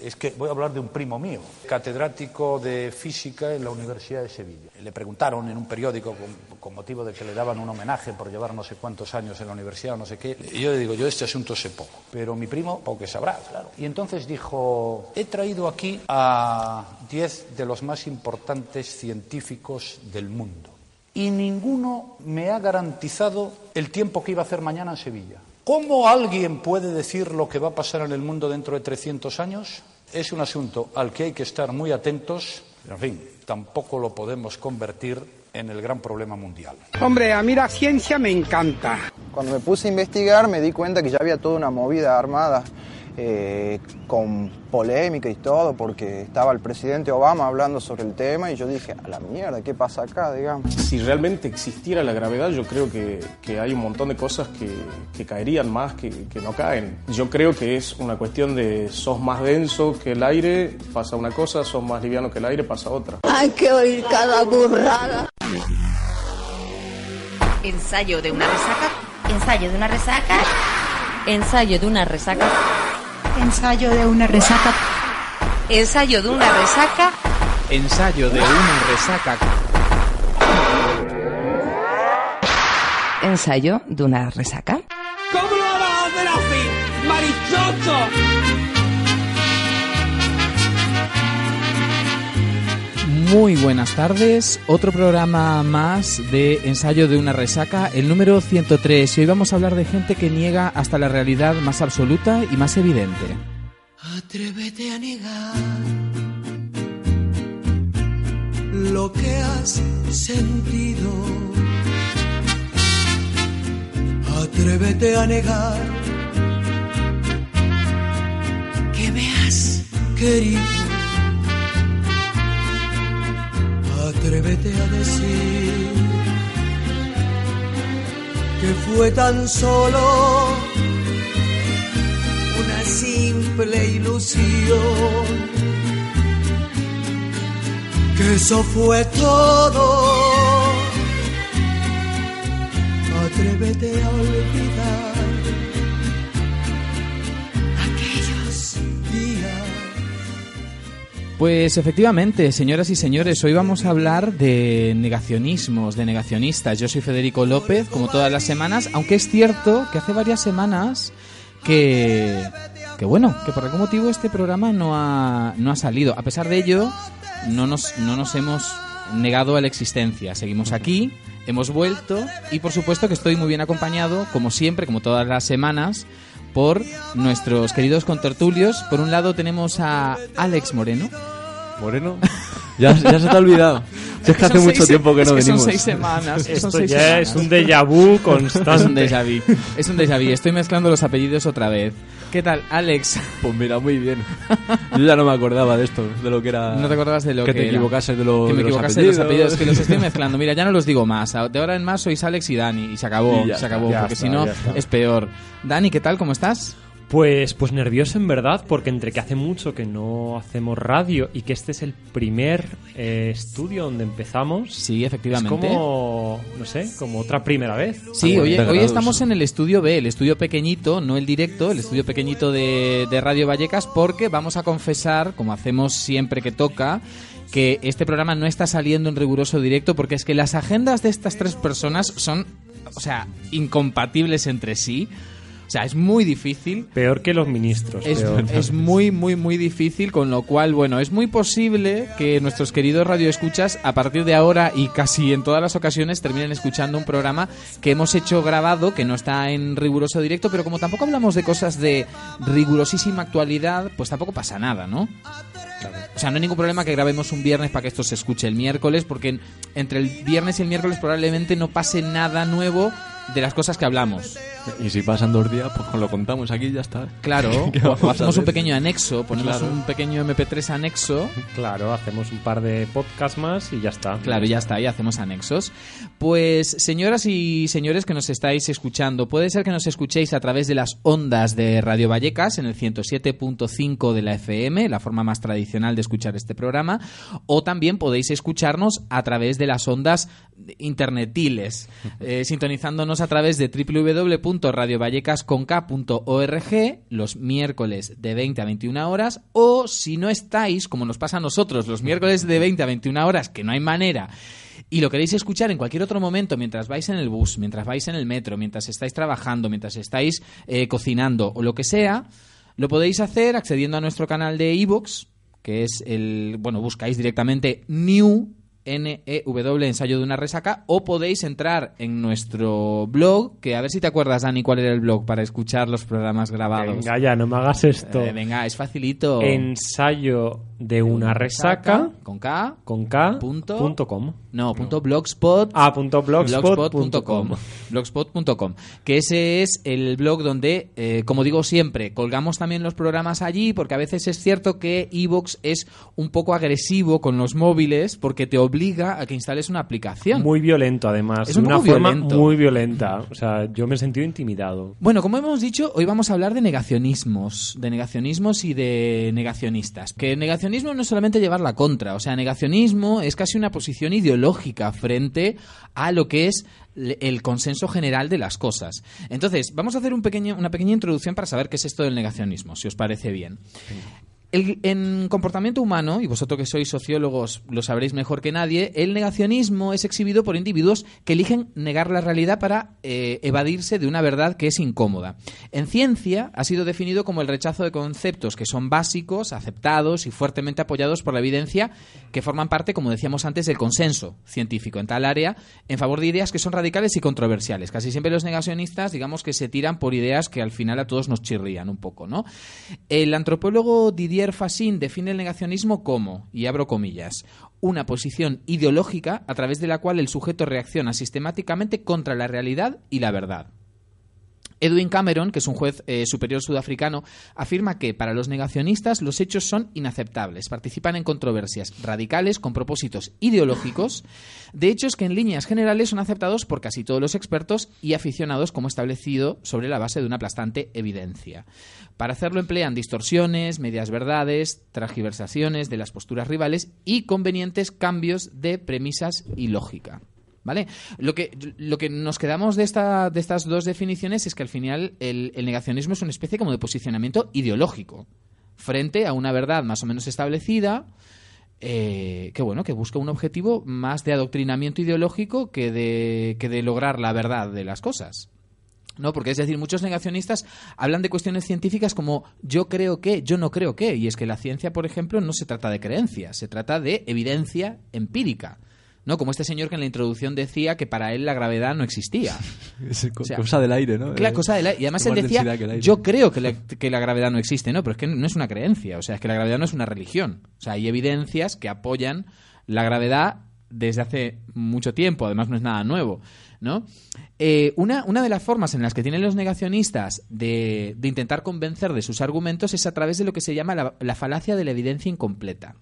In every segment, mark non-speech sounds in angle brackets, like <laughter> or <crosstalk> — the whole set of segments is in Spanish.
Es que voy a hablar de un primo mío, catedrático de física en la Universidad de Sevilla. Le preguntaron en un periódico con, motivo de que le daban un homenaje por llevar no sé cuántos años en la universidad o no sé qué. Y yo le digo, yo de este asunto sé poco, pero mi primo poco sabrá, claro. Y entonces dijo, he traído aquí a diez de los más importantes científicos del mundo. Y ninguno me ha garantizado el tiempo que iba a hacer mañana en Sevilla. ¿Cómo alguien puede decir lo que va a pasar en el mundo dentro de 300 años? Es un asunto al que hay que estar muy atentos. En fin, tampoco lo podemos convertir en el gran problema mundial. Hombre, a mí la ciencia me encanta. Cuando me puse a investigar me di cuenta que ya había toda una movida armada eh, con polémica y todo, porque estaba el presidente Obama hablando sobre el tema y yo dije, a la mierda, ¿qué pasa acá, digamos? Si realmente existiera la gravedad, yo creo que, que hay un montón de cosas que, que caerían más que, que, no caen. Yo creo que es una cuestión de sos más denso que el aire, pasa una cosa, sos más liviano que el aire, pasa otra. Hay que oír cada burrada. Ensayo de una resaca. Ensayo de una resaca. Ensayo de una resaca. Ensayo de una resaca. Ensayo de una resaca. Ensayo de una resaca. Ensayo de una resaca. ¿Cómo lo vas a hacer así, marichocho? Muy buenas tardes, otro programa más de ensayo de una resaca, el número 103. Y hoy vamos a hablar de gente que niega hasta la realidad más absoluta y más evidente. Atrévete a negar lo que has sentido. Atrévete a negar que me has querido. Atrévete a decir que fue tan solo una simple ilusión, que eso fue todo. Atrévete a olvidar Pues efectivamente, señoras y señores, hoy vamos a hablar de negacionismos, de negacionistas. Yo soy Federico López, como todas las semanas, aunque es cierto que hace varias semanas que, que bueno, que por algún motivo este programa no ha, no ha salido. A pesar de ello, no nos, no nos hemos negado a la existencia. Seguimos aquí, hemos vuelto y por supuesto que estoy muy bien acompañado, como siempre, como todas las semanas, por nuestros queridos contertulios. Por un lado tenemos a Alex Moreno. ¿Moreno? <laughs> Ya, ya se te ha olvidado. Si es que hace mucho tiempo que no es que venimos. Son seis semanas. son Esto seis ya semanas. es un déjà vu constante. <laughs> Es un déjà vu. Es un déjà vu. Estoy mezclando los apellidos otra vez. ¿Qué tal, Alex? Pues mira, muy bien. Yo ya no me acordaba de esto, de lo que era. No te acordabas de lo que, que te era. equivocases de, lo- Que me de los equivocase de los apellidos. apellidos. Que los estoy <laughs> mezclando. Mira, ya no los digo más. De ahora en más sois Alex y Dani. Y se acabó. Y se está, acabó. Porque si no, es peor. Dani, ¿qué tal? ¿Cómo estás? Pues, pues nervioso en verdad, porque entre que hace mucho que no hacemos radio y que este es el primer eh, estudio donde empezamos, Sí, es efectivamente. como, no sé, como otra primera vez. Sí, hoy, estamos en el estudio B, el estudio pequeñito, no el directo, el estudio pequeñito de, de Radio Vallecas, porque vamos a confesar, como hacemos siempre que toca, que este programa no está saliendo en riguroso directo, porque es que las agendas de estas tres personas son, o sea, incompatibles entre sí. O sea, es muy difícil. Peor que los ministros. Es, es muy, muy, muy difícil, con lo cual, bueno, es muy posible que nuestros queridos radioescuchas, a partir de ahora y casi en todas las ocasiones, terminen escuchando un programa que hemos hecho grabado, que no está en riguroso directo, pero como tampoco hablamos de cosas de rigurosísima actualidad, pues tampoco pasa nada, ¿no? O sea, no hay ningún problema que grabemos un viernes para que esto se escuche el miércoles, porque en- entre el viernes y el miércoles probablemente no pase nada nuevo de las cosas que hablamos. Y si pasan dos días, pues lo contamos aquí y ya está. Claro, <laughs> ¿Qué o, vamos o a hacemos un pequeño anexo, ponemos Claro. un pequeño MP3 anexo, Claro, hacemos un par de podcasts más y ya está. claro, ya está, y hacemos anexos. Pues, señoras y señores que nos estáis escuchando, puede ser que nos escuchéis a través de las ondas de Radio Vallecas en el 107.5 de la FM, la forma más tradicional de escuchar este programa, o también podéis escucharnos a través de las ondas internetiles, eh, sintonizándonos a través de www.radiovallecasconk.org los miércoles de 20 a 21 horas o si no estáis, como nos pasa a nosotros, los miércoles de 20 a 21 horas, que no hay manera, y lo queréis escuchar en cualquier otro momento, mientras vais en el bus, mientras vais en el metro, mientras estáis trabajando, mientras estáis eh, cocinando o lo que sea, lo podéis hacer accediendo a nuestro canal de iVoox, que es el, bueno, buscáis directamente New N-E-W, ensayo de una resaca, o podéis entrar en nuestro blog, que a ver si te acuerdas, Dani, cuál era el blog para escuchar los programas grabados. Venga, ya, no me hagas esto. Eh, venga, es facilito. Ensayo de una resaca con K con K punto, punto com. No, punto blogspot. Ah, punto blogspot punto blogspot.com. com. Blogspot.com. Que ese es el blog donde, eh, como digo siempre, colgamos también los programas allí, porque a veces es cierto que Evox es un poco agresivo con los móviles, porque te obliga a que instales una aplicación. Muy violento, además. Es un una forma violento. muy violenta. O sea, yo me he sentido intimidado. Bueno, como hemos dicho, hoy vamos a hablar de negacionismos, de negacionismos y de negacionistas. Que negacionismo no es solamente llevar la contra, o sea, negacionismo es casi una posición ideológica frente a lo que es el consenso general de las cosas. Entonces, vamos a hacer un pequeño, una pequeña introducción para saber qué es esto del negacionismo, si os parece bien. El- en comportamiento humano, y vosotros que sois sociólogos lo sabréis mejor que nadie, el negacionismo es exhibido por individuos que eligen negar la realidad para eh, evadirse de una verdad que es incómoda. En ciencia ha sido definido como el rechazo de conceptos que son básicos, aceptados y fuertemente apoyados por la evidencia, que forman parte, como decíamos antes, del consenso científico en tal área, en favor de ideas que son radicales y controversiales. Casi siempre los negacionistas, digamos que se tiran por ideas que al final a todos nos chirrían un poco, ¿no? El antropólogo Didier Fassin define el negacionismo como, y abro comillas, una posición ideológica a través de la cual el sujeto reacciona sistemáticamente contra la realidad y la verdad. Edwin Cameron, que es un juez eh, superior sudafricano, afirma que para los negacionistas los hechos son inaceptables, participan en controversias radicales con propósitos ideológicos, de hechos que en líneas generales son aceptados por casi todos los expertos y aficionados como establecido sobre la base de una aplastante evidencia. Para hacerlo emplean distorsiones, medias verdades, transgiversaciones de las posturas rivales y convenientes cambios de premisas y lógica. ¿Vale? Lo que, lo que nos quedamos de, esta, de estas dos definiciones es que al final el, el negacionismo es una especie como de posicionamiento ideológico frente a una verdad más o menos establecida eh, que bueno que busca un objetivo más de adoctrinamiento ideológico que de, que de lograr la verdad de las cosas. ¿no? Porque es decir, muchos negacionistas hablan de cuestiones científicas como yo creo que, yo no creo que, y es que la ciencia, por ejemplo, no se trata de creencias, se trata de evidencia empírica. ¿No? Como este señor que en la introducción decía que para él la gravedad no existía. <laughs> Es co- O sea, cosa del aire, ¿no? Claro, cosa del aire. Y además él decía, yo creo que la, que la gravedad no existe, ¿no? Pero es que no es una creencia, o sea, es que la gravedad no es una religión. O sea, hay evidencias que apoyan la gravedad desde hace mucho tiempo, además no es nada nuevo, ¿no? Eh, una, una de las formas en las que tienen los negacionistas de, de intentar convencer de sus argumentos es a través de lo que se llama la, la falacia de la evidencia incompleta.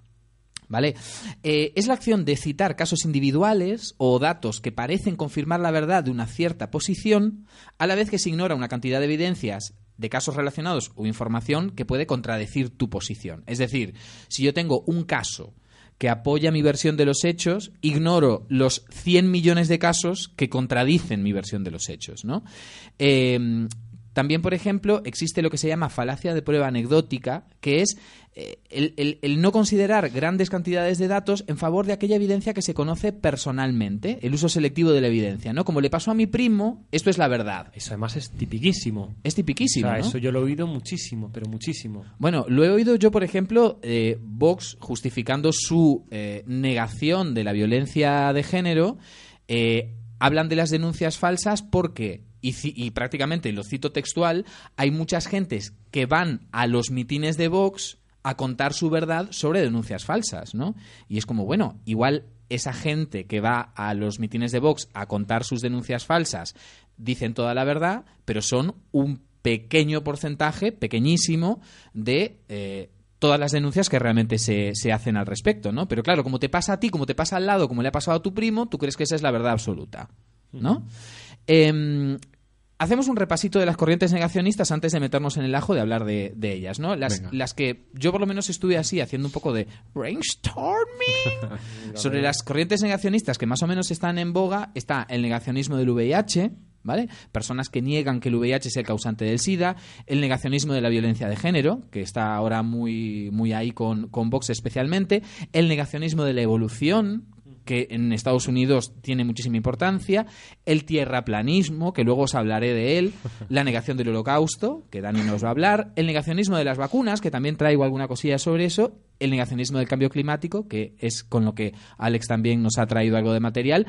¿Vale? Eh, es la acción de citar casos individuales o datos que parecen confirmar la verdad de una cierta posición, a la vez que se ignora una cantidad de evidencias de casos relacionados o información que puede contradecir tu posición. Es decir, si yo tengo un caso que apoya mi versión de los hechos, ignoro los 100 millones de casos que contradicen mi versión de los hechos, ¿no? Eh, también, por ejemplo, existe lo que se llama falacia de prueba anecdótica, que es eh, el, el- el no considerar grandes cantidades de datos en favor de aquella evidencia que se conoce personalmente, el uso selectivo de la evidencia, ¿no? Como le pasó a mi primo, esto es la verdad. Eso además es tipiquísimo. Es tipiquísimo, O sea, ¿no? eso yo lo he oído muchísimo, pero muchísimo. Bueno, lo he oído yo, por ejemplo, eh, Vox justificando su eh, negación de la violencia de género. hablan de las denuncias falsas porque, y, y prácticamente lo cito textual, hay muchas gentes que van a los mitines de Vox a contar su verdad sobre denuncias falsas, ¿no? Y es como, bueno, igual esa gente que va a los mitines de Vox a contar sus denuncias falsas dicen toda la verdad, pero son un pequeño porcentaje, pequeñísimo, de eh, todas las denuncias que realmente se, se hacen al respecto, ¿no? Pero claro, como te pasa a ti, como te pasa al lado, como le ha pasado a tu primo, tú crees que esa es la verdad absoluta, ¿no? Hacemos un repasito de las corrientes negacionistas antes de meternos en el ajo de hablar de, de ellas, ¿no? Las, Venga. las que yo por lo menos estuve así haciendo un poco de brainstorming <laughs> sobre las corrientes negacionistas que más o menos están en boga está el negacionismo del VIH, ¿vale? Personas que niegan que el VIH es el causante del SIDA, el negacionismo de la violencia de género, que está ahora muy, muy ahí con, con Vox especialmente, el negacionismo de la evolución, que en Estados Unidos tiene muchísima importancia, el tierraplanismo, que luego os hablaré de él, <laughs> la negación del holocausto, que Dani nos va a hablar, el negacionismo de las vacunas, que también traigo alguna cosilla sobre eso, el negacionismo del cambio climático, que es con lo que Alex también nos ha traído algo de material,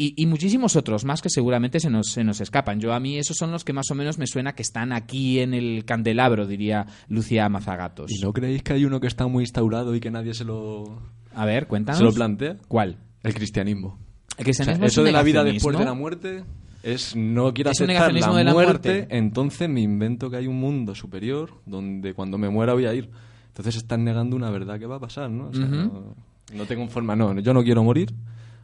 y, y, muchísimos otros más que seguramente se nos, se nos escapan. Yo a mí esos son los que más o menos me suena que están aquí en el candelabro, diría Lucía Mazagatos. ¿Y no creéis que hay uno que está muy instaurado y que nadie se lo... A ver, cuéntanos. ¿Se lo plantea? ¿Cuál? El cristianismo. El cristianismo o sea, es eso de la vida después de la muerte es no quiero Es aceptar la de la muerte, muerte. entonces me invento que hay un mundo superior donde cuando me muera voy a ir. Entonces están negando una verdad que va a pasar, ¿no? O sea, no, no tengo forma, no, yo no quiero morir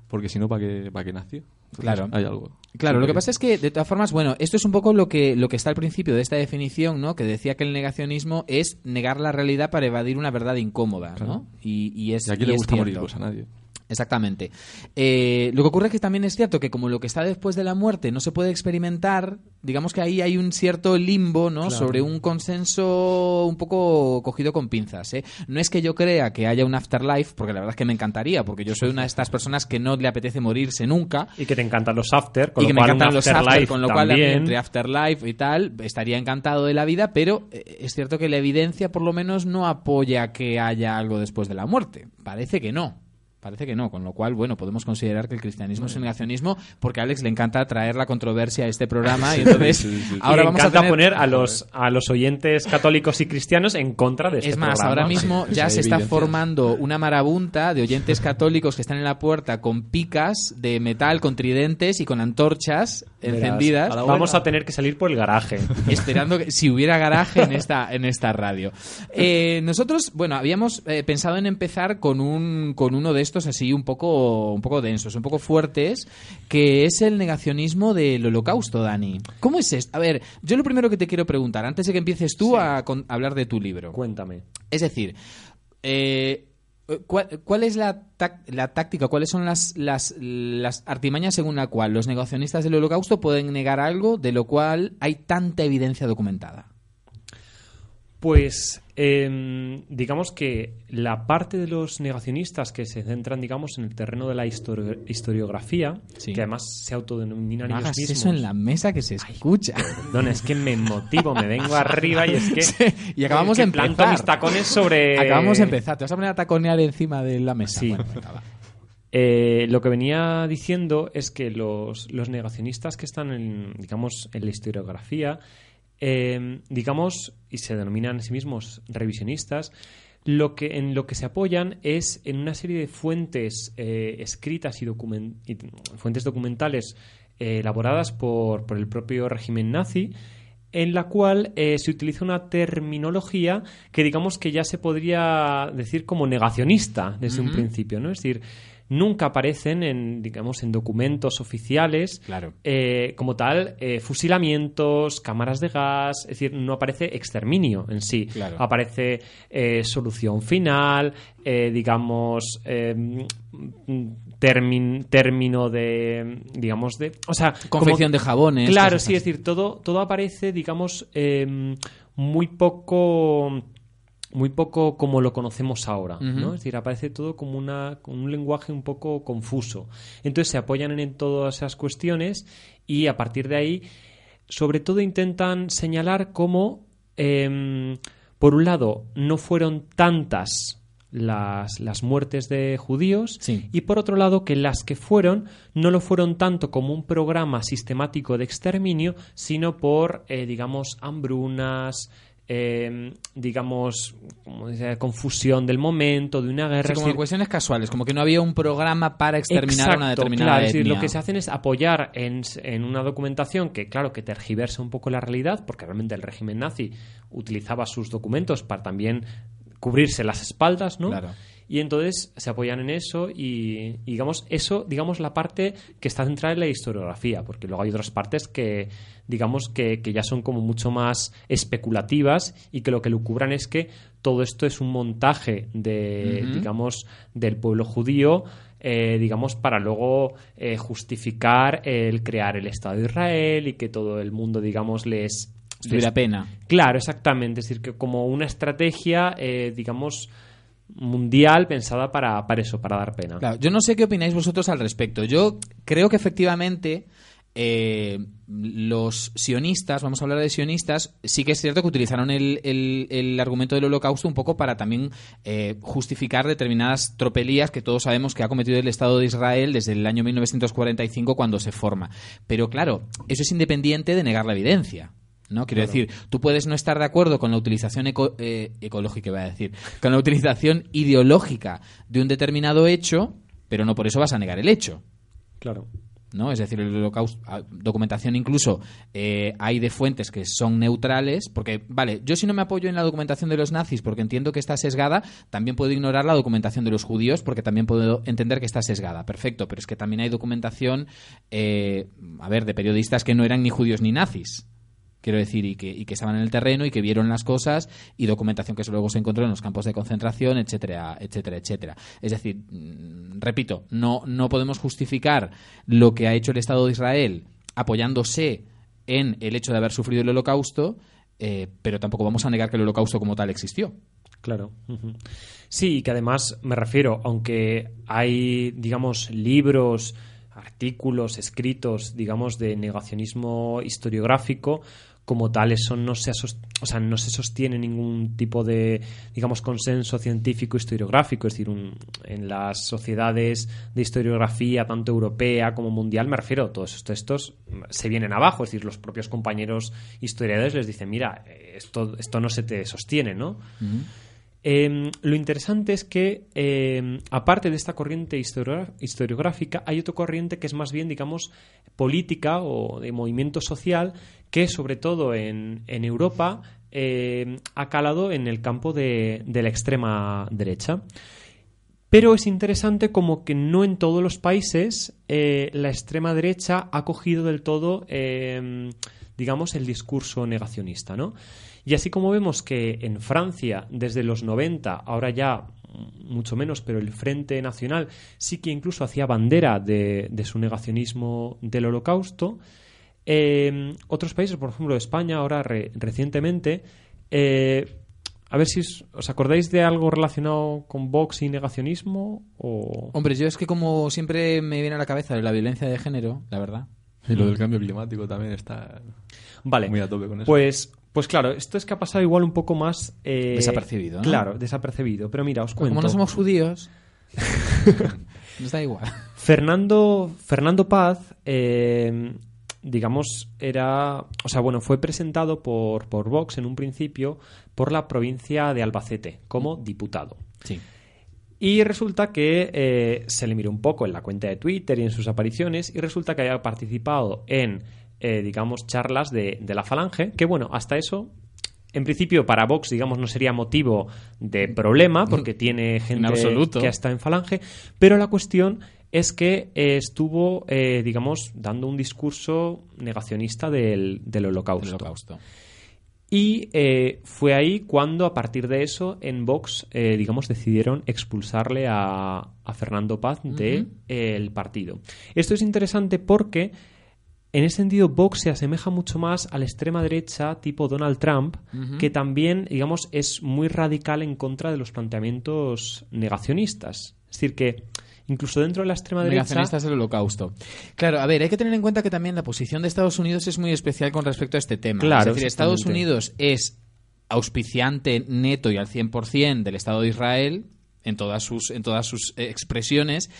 porque si no, ¿para qué, para qué nació? Entonces, Claro. Hay algo. Claro, lo que pasa es que, de todas formas, bueno, esto es un poco lo que, lo que está al principio de esta definición, ¿no? Que decía que el negacionismo es negar la realidad para evadir una verdad incómoda, Claro. ¿no? Y, y es Y aquí y le gusta morir, pues a nadie. Exactamente. Eh, lo que ocurre es que también es cierto que como lo que está después de la muerte no se puede experimentar, digamos que ahí hay un cierto limbo, ¿no? Claro. Sobre un consenso un poco cogido con pinzas, ¿eh? No es que yo crea que haya un afterlife, porque la verdad es que me encantaría, porque yo soy una de estas personas que no le apetece morirse nunca. Y que te encantan los after, con y lo que me cual encantan los after, con lo cual entre afterlife y tal estaría encantado de la vida, pero eh, es cierto que la evidencia por lo menos no apoya que haya algo después de la muerte. Parece que no. Parece que no, con lo cual, bueno, podemos considerar que el cristianismo es un negacionismo porque a Alex le encanta traer la controversia a este programa <laughs> y entonces Sí, sí, sí. ahora y vamos a encanta tener... poner a los, a los oyentes católicos y cristianos en contra de este Es más, programa. ahora mismo ya se está formando una marabunta de oyentes católicos que están en la puerta con picas de metal, con tridentes y con antorchas Verás, encendidas. a Vamos a tener que salir por el garaje. <laughs> esperando que si hubiera garaje en esta en esta radio. <laughs> Eh, nosotros, bueno, habíamos eh, pensado en empezar con un con uno de estos así un poco un poco densos, un poco fuertes, que es el negacionismo del Holocausto, Dani. ¿Cómo es esto? A ver, yo lo primero que te quiero preguntar antes de que empieces tú a, hablar de tu libro. Cuéntame. Es decir, eh, ¿cuál, cuál es la, la táctica, cuáles son las, las, las artimañas según la cual los negacionistas del holocausto pueden negar algo de lo cual hay tanta evidencia documentada? Pues em, digamos que la parte de los negacionistas que se centran, digamos, en el terreno de la histori- historiografía, Sí. que además se autodenominan No ellos hagas mismos. eso en la mesa que se escucha. Perdón, es que me motivo, me vengo <laughs> arriba y es que. Sí, y acabamos de planto empezar. mis tacones sobre. Acabamos de empezar. Te vas a poner a taconear encima de la mesa. Sí. Bueno, venga, va. Eh, lo que venía diciendo es que los, los negacionistas que están en, digamos, en la historiografía, eh, digamos, y se denominan a sí mismos revisionistas, lo que, en lo que se apoyan es en una serie de fuentes eh, escritas y, documen- y fuentes documentales eh, elaboradas por, por el propio régimen nazi, en la cual eh, se utiliza una terminología que digamos que ya se podría decir como negacionista desde un principio, ¿no? Es decir, nunca aparecen en, digamos, en documentos oficiales Claro. eh, como tal eh, fusilamientos, cámaras de gas, es decir, no aparece exterminio en sí. Claro. Aparece eh, solución final, digamos, término de, digamos, de... O sea, Confección como- de jabones. Claro, sí, es decir, todo, todo aparece, digamos, muy poco muy poco como lo conocemos ahora. ¿no? Es decir, aparece todo como una con un lenguaje un poco confuso. Entonces se apoyan en, todas esas cuestiones y a partir de ahí, sobre todo intentan señalar cómo, em, por un lado, no fueron tantas las, las muertes de judíos Sí. y por otro lado que las que fueron no lo fueron tanto como un programa sistemático de exterminio, sino por, eh, digamos, hambrunas, eh, digamos, como dice, confusión del momento, de una guerra. Sí, como decir, cuestiones casuales, como que no había un programa para exterminar a una Exacto, determinada claro, es decir, lo que se hacen es apoyar en, en una documentación que, claro, que tergiversa un poco la realidad, porque realmente el régimen nazi utilizaba sus documentos para también cubrirse las espaldas, ¿no? Claro. Y entonces se apoyan en eso y, y, digamos, eso, digamos, la parte que está centrada en la historiografía, porque luego hay otras partes que, digamos, que, que ya son como mucho más especulativas y que lo que lucubran es que todo esto es un montaje de, digamos, del pueblo judío eh, digamos, para luego eh, justificar el crear el Estado de Israel y que todo el mundo, digamos, les... Les- pena. Claro, exactamente. Es decir, que como una estrategia, eh, digamos, mundial pensada para, para eso, para dar pena. Claro, yo no sé qué opináis vosotros al respecto. Yo creo que efectivamente eh, los sionistas, vamos a hablar de sionistas, sí que es cierto que utilizaron el, el- argumento del holocausto un poco para también eh, justificar determinadas tropelías que todos sabemos que ha cometido el Estado de Israel desde el año 1945 cuando se forma. Pero claro, eso es independiente de negar la evidencia. ¿No? Quiero Claro. decir, tú puedes no estar de acuerdo con la utilización eco- eh, ecológica, iba a decir, con la utilización ideológica de un determinado hecho, pero no por eso vas a negar el hecho. Claro. ¿no? Es decir, el holocausto, ah, documentación incluso eh, hay de fuentes que son neutrales, porque, vale, yo si no me apoyo en la documentación de los nazis porque entiendo que está sesgada, también puedo ignorar la documentación de los judíos porque también puedo entender que está sesgada. Perfecto, pero es que también hay documentación, eh, a ver, de periodistas que no eran ni judíos ni nazis. Quiero decir, y que, y que estaban en el terreno y que vieron las cosas y documentación que luego se encontró en los campos de concentración, etcétera, etcétera, etcétera. Es decir, mm, repito, no, no podemos justificar lo que ha hecho el Estado de Israel apoyándose en el hecho de haber sufrido el holocausto, eh, pero tampoco vamos a negar que el holocausto como tal existió. Claro. Sí, y que además me refiero, aunque hay, digamos, libros, artículos escritos, digamos, de negacionismo historiográfico, como tal, eso no se, o sea, no se sostiene ningún tipo de, digamos, consenso científico historiográfico. Es decir, un- en las sociedades de historiografía, tanto europea como mundial, me refiero, todos esos textos se vienen abajo. Es decir, los propios compañeros historiadores les dicen, mira, esto, esto no se te sostiene, ¿no? Eh, lo interesante es que, eh, aparte de esta corriente historiográfica, hay otra corriente que es más bien, digamos, política o de movimiento social, que sobre todo en, Europa eh, ha calado en el campo de, la extrema derecha. Pero es interesante como que no en todos los países eh, la extrema derecha ha cogido del todo, eh, digamos, el discurso negacionista, ¿no? Y así como vemos que en Francia, desde los 90, ahora ya mucho menos, pero el Frente Nacional sí que incluso hacía bandera de, de su negacionismo del holocausto, eh, otros países, por ejemplo España, ahora re- recientemente, eh, a ver si os, os acordáis de algo relacionado con Vox y negacionismo o... Hombre, yo es que como siempre me viene a la cabeza la violencia de género, la verdad. Y lo del cambio climático también está Vale. muy a tope con eso. Pues, pues claro, esto es que ha pasado igual un poco más... eh, Desapercibido, ¿no? Claro, desapercibido. Pero mira, os cuento. Como no somos judíos, <laughs> nos da igual. Fernando, Fernando Paz, eh, digamos, era. O sea, bueno, fue presentado por, por Vox en un principio por la provincia de Albacete como diputado. Sí. Y resulta que eh, se le miró un poco en la cuenta de Twitter y en sus apariciones, y resulta que había participado en, eh, digamos, charlas de, de la Falange, que bueno, hasta eso. En principio, para Vox, digamos, no sería motivo de problema, porque <laughs> tiene gente absoluto. que está en Falange, pero la cuestión es que eh, estuvo, eh, digamos, dando un discurso negacionista del, del holocausto. Y eh, fue ahí cuando, a partir de eso, en Vox, eh, digamos, decidieron expulsarle a, a Fernando Paz del Ujú. partido. Esto es interesante porque, en ese sentido, Vox se asemeja mucho más a la extrema derecha tipo Donald Trump, que también, digamos, es muy radical en contra de los planteamientos negacionistas. Es decir, que incluso dentro de la extrema derecha... Negacionistas del holocausto. Claro, a ver, hay que tener en cuenta que también la posición de Estados Unidos es muy especial con respecto a este tema. Claro, es decir, Estados. Unidos es auspiciante neto y al 100% del Estado de Israel en todas sus, en todas sus eh, expresiones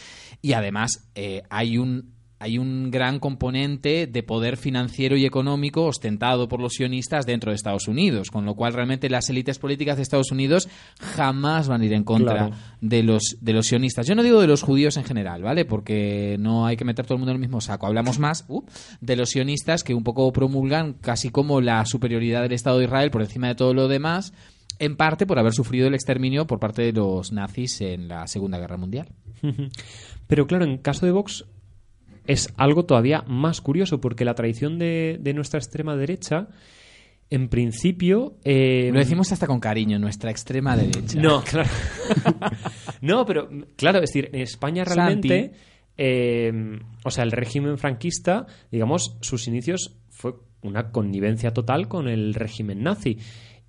y además eh, hay un hay un gran componente de poder financiero y económico ostentado por los sionistas dentro de Estados Unidos, con lo cual realmente las élites políticas de Estados Unidos jamás van a ir en contra Claro. de los de los sionistas. Yo no digo de los judíos en general, ¿vale? Porque no hay que meter todo el mundo en el mismo saco. Hablamos más uh, de los sionistas que un poco promulgan casi como la superioridad del Estado de Israel por encima de todo lo demás, en parte por haber sufrido el exterminio por parte de los nazis en la Segunda Guerra Mundial. <laughs> Pero claro, en caso de Vox es algo todavía más curioso, porque la tradición de, de nuestra extrema derecha en principio... eh, Lo decimos hasta con cariño, nuestra extrema derecha. No, claro. <laughs> no, pero claro, es decir, en España realmente, eh, o sea, el régimen franquista, digamos, sus inicios fue una connivencia total con el régimen nazi.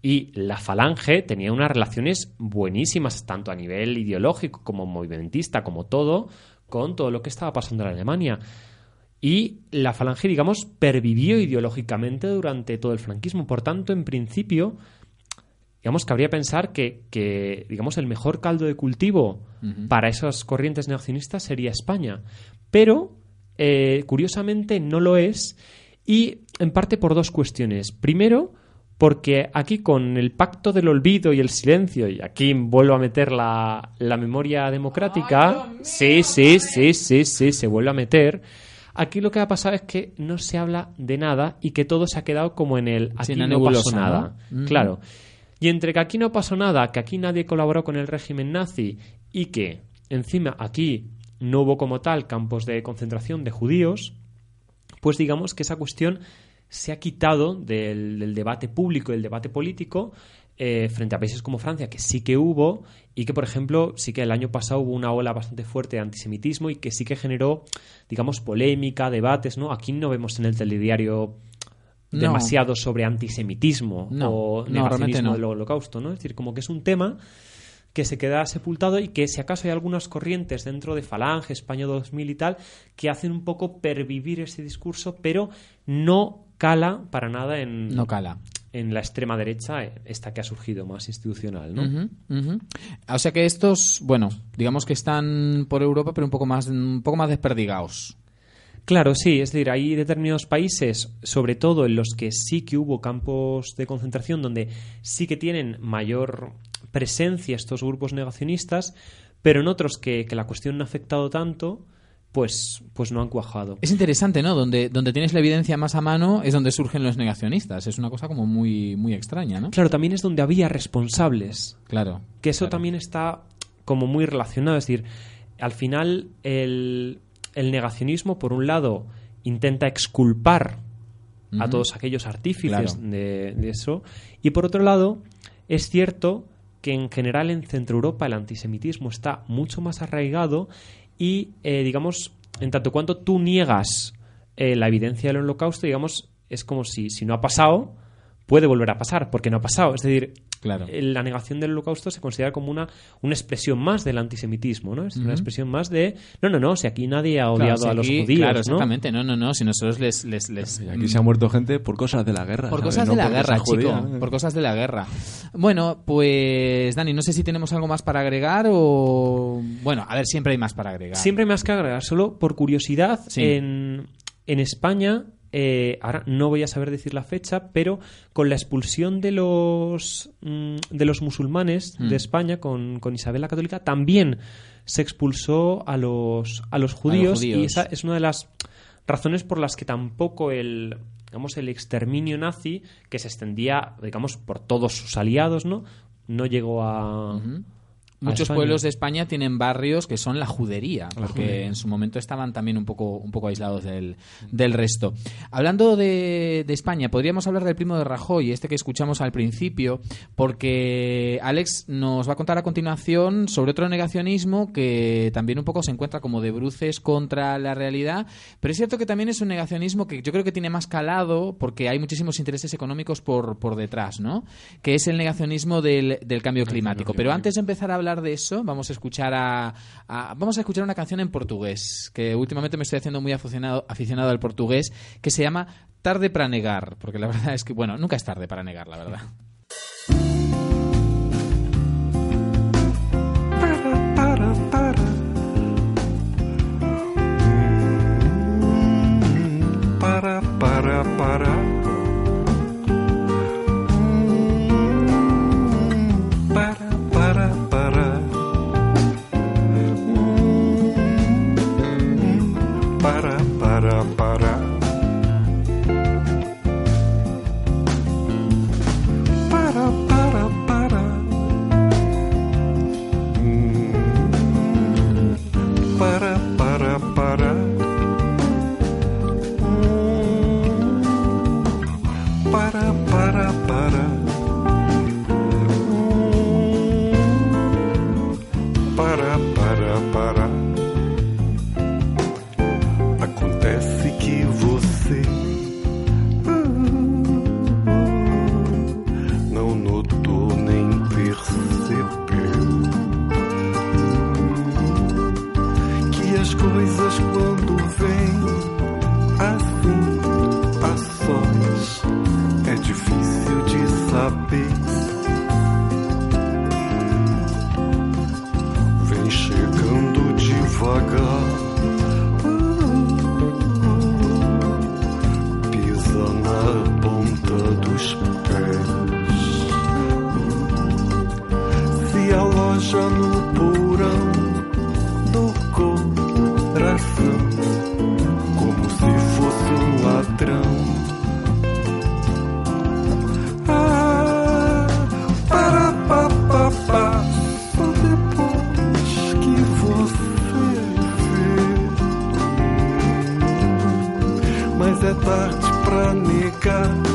Y la falange tenía unas relaciones buenísimas, tanto a nivel ideológico como movimentista, como todo, con todo lo que estaba pasando en Alemania. Y la falange, digamos, pervivió ideológicamente durante todo el franquismo. Por tanto, en principio, digamos, cabría pensar que, que, digamos, el mejor caldo de cultivo para esas corrientes negacionistas sería España. Pero, eh, curiosamente, no lo es. Y en parte por dos cuestiones. Primero, porque aquí con el pacto del olvido y el silencio, y aquí vuelvo a meter la, la memoria democrática, sí, sí, sí, sí, sí, se vuelve a meter. Aquí lo que ha pasado es que no se habla de nada y que todo se ha quedado como en el aquí no nebulosa, pasó nada. ¿no? Ujú. Claro. Y entre que aquí no pasó nada, que aquí nadie colaboró con el régimen nazi y que encima aquí no hubo como tal campos de concentración de judíos, pues digamos que esa cuestión se ha quitado del, del debate público y del debate político eh, frente a países como Francia, que sí que hubo, y que, por ejemplo, sí que el año pasado hubo una ola bastante fuerte de antisemitismo y que sí que generó, digamos, polémica, debates, ¿no? Aquí no vemos en el telediario No. demasiado sobre antisemitismo No, o negacionismo no. del holocausto, ¿no? Es decir, como que es un tema que se queda sepultado y que si acaso hay algunas corrientes dentro de Falange, España 2000 y tal, que hacen un poco pervivir ese discurso, pero no cala para nada en, No cala. en la extrema derecha, eh, esta que ha surgido más institucional, ¿no? O sea que estos, bueno, digamos que están por Europa, pero un poco más, un poco más desperdigados. Claro, sí, es decir, hay determinados países, sobre todo en los que sí que hubo campos de concentración, donde sí que tienen mayor presencia estos grupos negacionistas, pero en otros que, que la cuestión no ha afectado tanto, pues, pues no han cuajado. Es interesante, ¿no? Donde, donde tienes la evidencia más a mano es donde surgen los negacionistas. Es una cosa como muy, muy extraña, ¿no? Claro, también es donde había responsables. Claro. Que eso también está como muy relacionado. Es decir, al final el, el negacionismo, por un lado, intenta exculpar a todos aquellos artífices Claro. de, de eso. Y por otro lado, es cierto que en general en Centro Europa el antisemitismo está mucho más arraigado y, eh, digamos, en tanto cuanto tú niegas eh, la evidencia del holocausto, digamos, es como si, si no ha pasado, puede volver a pasar, porque no ha pasado. Es decir, Claro. eh, la negación del holocausto se considera como una, una expresión más del antisemitismo, ¿no? Es una expresión más de, no, no, no, si aquí nadie ha Claro, odiado si a los aquí- judíos, Claro, exactamente. No, no, no. Si nosotros les... les, les aquí se ha muerto gente por cosas de la guerra. Por ¿sabes? cosas No de la guerra, judía, chico. Por cosas de la guerra. Bueno, pues Dani, no sé si tenemos algo más para agregar o... Bueno, a ver, siempre hay más para agregar. Siempre hay más que agregar. Solo por curiosidad, Sí. en, en España, eh, ahora no voy a saber decir la fecha, pero con la expulsión de los, mm, de los musulmanes Mm. de España con, con Isabel la Católica, también se expulsó a los, a los judíos, judíos. y esa es una de las razones por las que tampoco el digamos el exterminio nazi que se extendía digamos por todos sus aliados no no llegó a, a Muchos pueblos de España tienen barrios que son la judería, La porque judería. en su momento estaban también un poco, un poco aislados del, del resto. Hablando de, de España, podríamos hablar del primo de Rajoy, este que escuchamos al principio, porque Alex nos va a contar a continuación sobre otro negacionismo que también un poco se encuentra como de bruces contra la realidad, pero es cierto que también es un negacionismo que yo creo que tiene más calado porque hay muchísimos intereses económicos por, por detrás, ¿no? Que es el negacionismo del, del cambio climático. Pero antes de empezar a hablar de eso, vamos a escuchar a- vamos a escuchar una canción en portugués que últimamente me estoy haciendo muy aficionado, aficionado al portugués que se llama Tarde para negar, porque la <laughs> verdad es que bueno, nunca es tarde para negar, la verdad. <laughs> parte pra negar.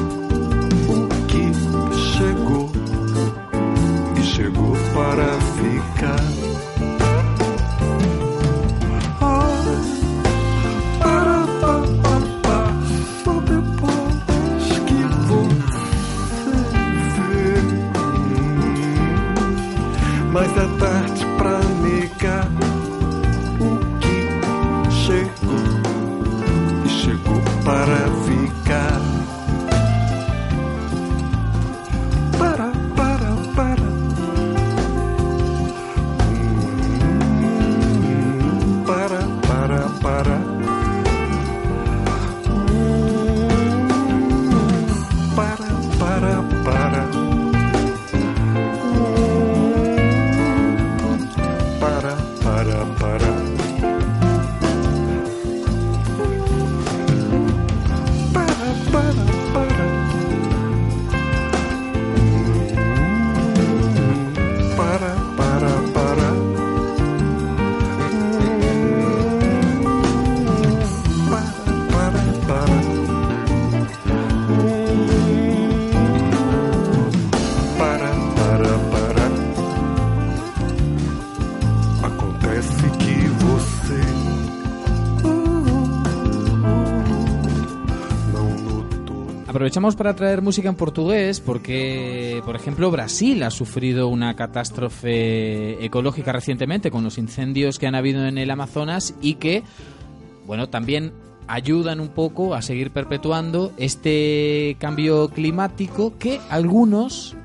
Aprovechamos para traer música en portugués porque, por ejemplo, Brasil ha sufrido una catástrofe ecológica recientemente con los incendios que han habido en el Amazonas y que, bueno, también ayudan un poco a seguir perpetuando este cambio climático que algunos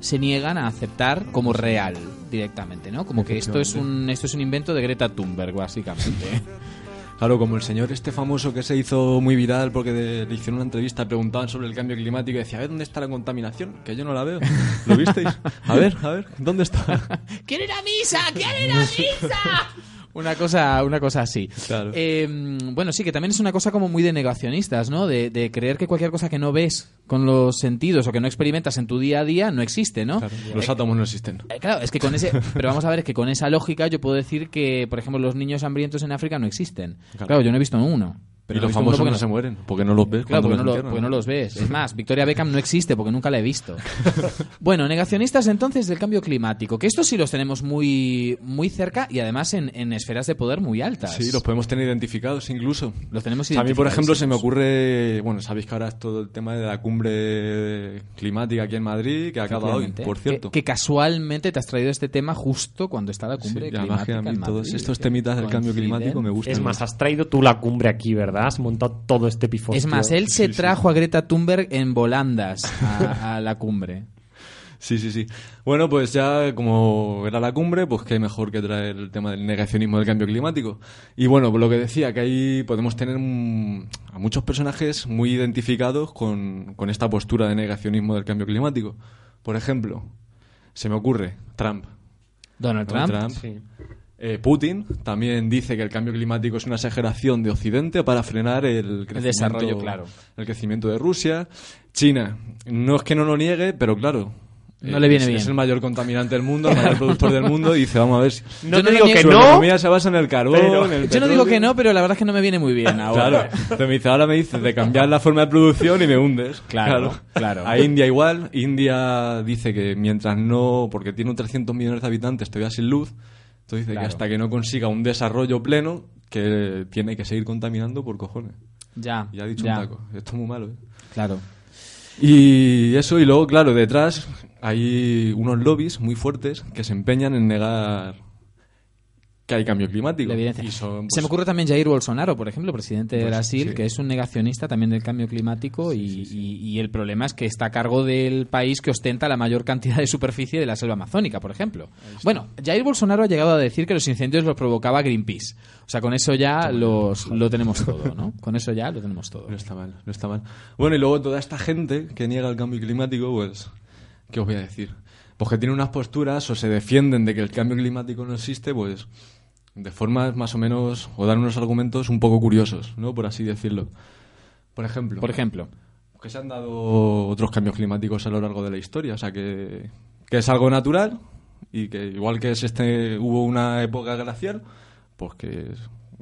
se niegan a aceptar como real directamente, ¿no? Como que esto es un esto es un invento de Greta Thunberg, básicamente. <laughs> Claro, como el señor este famoso que se hizo muy viral porque de- le hicieron una entrevista, preguntaban sobre el cambio climático y decía, a ver, ¿dónde está la contaminación? Que yo no la veo. ¿Lo visteis? <laughs> A ver, a ver, ¿dónde está? <laughs> ¿Quién ir a misa? ¿Quién ir a <laughs> misa? Una cosa, una cosa así. Claro. Eh, bueno, sí, que también es una cosa como muy de negacionistas, ¿no? De, de creer que cualquier cosa que no ves con los sentidos o que no experimentas en tu día a día no existe, ¿no? Los átomos no existen. Eh, Claro, es que con ese. Pero vamos a ver, es que con esa lógica yo puedo decir que, por ejemplo, los niños hambrientos en África no existen. Claro, Claro. yo no he visto uno. Pero y no los famosos porque no se mueren, porque no los ves Claro, porque no, los lo- entierran. porque no los ves. Es <laughs> más, Victoria Beckham no existe porque nunca la he visto. <laughs> bueno, negacionistas entonces del cambio climático, que estos sí los tenemos muy, muy cerca y además en, en esferas de poder muy altas. Sí, los podemos tener identificados incluso. Los tenemos A mí, por ejemplo, se me ocurre, bueno, sabéis que ahora es todo el tema de la cumbre climática aquí en Madrid, que acaba hoy, por cierto. Que, que casualmente te has traído este tema justo cuando está la cumbre Sí, y además que climática. a mí en todos estos temitas del cambio climático me gustan. Es más, has traído tú la cumbre aquí, ¿verdad? Has montado todo este pifostio. Es más, él se trajo a Greta Thunberg en volandas a, a la cumbre. Sí, sí, sí. Bueno, pues ya como era la cumbre, pues qué mejor que traer el tema del negacionismo del cambio climático. Y bueno, pues lo que decía, que ahí podemos tener a muchos personajes muy identificados con, con esta postura de negacionismo del cambio climático. Por ejemplo, se me ocurre Trump. Donald Trump. Sí. Eh, Putin también dice que el cambio climático es una exageración de Occidente para frenar el, crecimiento, desarrollo, claro. el crecimiento de Rusia. China, no es que no lo niegue, pero claro. No le viene es, bien. Es el mayor contaminante del mundo, el mayor productor del mundo, y dice, vamos a ver. si- No Yo no digo que su no, economía se basa en el carbón, pero- en el Yo no digo que no, pero la verdad es que no me viene muy bien <laughs> ahora. Claro. Pero me dice, ahora me dices de cambiar la forma de producción y me hundes. Claro, claro. A India igual. India dice que mientras no, porque tiene un 300 millones de habitantes, todavía sin luz, Entonces dice Claro. que hasta que no consiga un desarrollo pleno, que tiene que seguir contaminando por cojones. Ya, Y ha dicho ya. un taco. Esto es muy malo, ¿eh? Claro. Y eso, y luego, claro, detrás hay unos lobbies muy fuertes que se empeñan en negar que hay cambio climático. Y son, Se pues, me ocurre también Jair Bolsonaro, por ejemplo, presidente de Pues, Brasil, sí. que es un negacionista también del cambio climático y, y- y el problema es que está a cargo del país que ostenta la mayor cantidad de superficie de la selva amazónica, por ejemplo. Bueno, Jair Bolsonaro ha llegado a decir que los incendios los provocaba Greenpeace. O sea, con eso ya los, lo tenemos todo, ¿no? Con eso ya lo tenemos todo. No está mal, no está mal. Bueno, y luego toda esta gente que niega el cambio climático, pues, ¿qué os voy a decir? Pues que tiene unas posturas o se defienden de que el cambio climático no existe, pues, de formas más o menos, o dan unos argumentos un poco curiosos, ¿no? Por así decirlo. Por ejemplo. Por ejemplo. Que se han dado otros cambios climáticos a lo largo de la historia, o sea, que, que es algo natural y que igual que es este, hubo una época glacial, pues que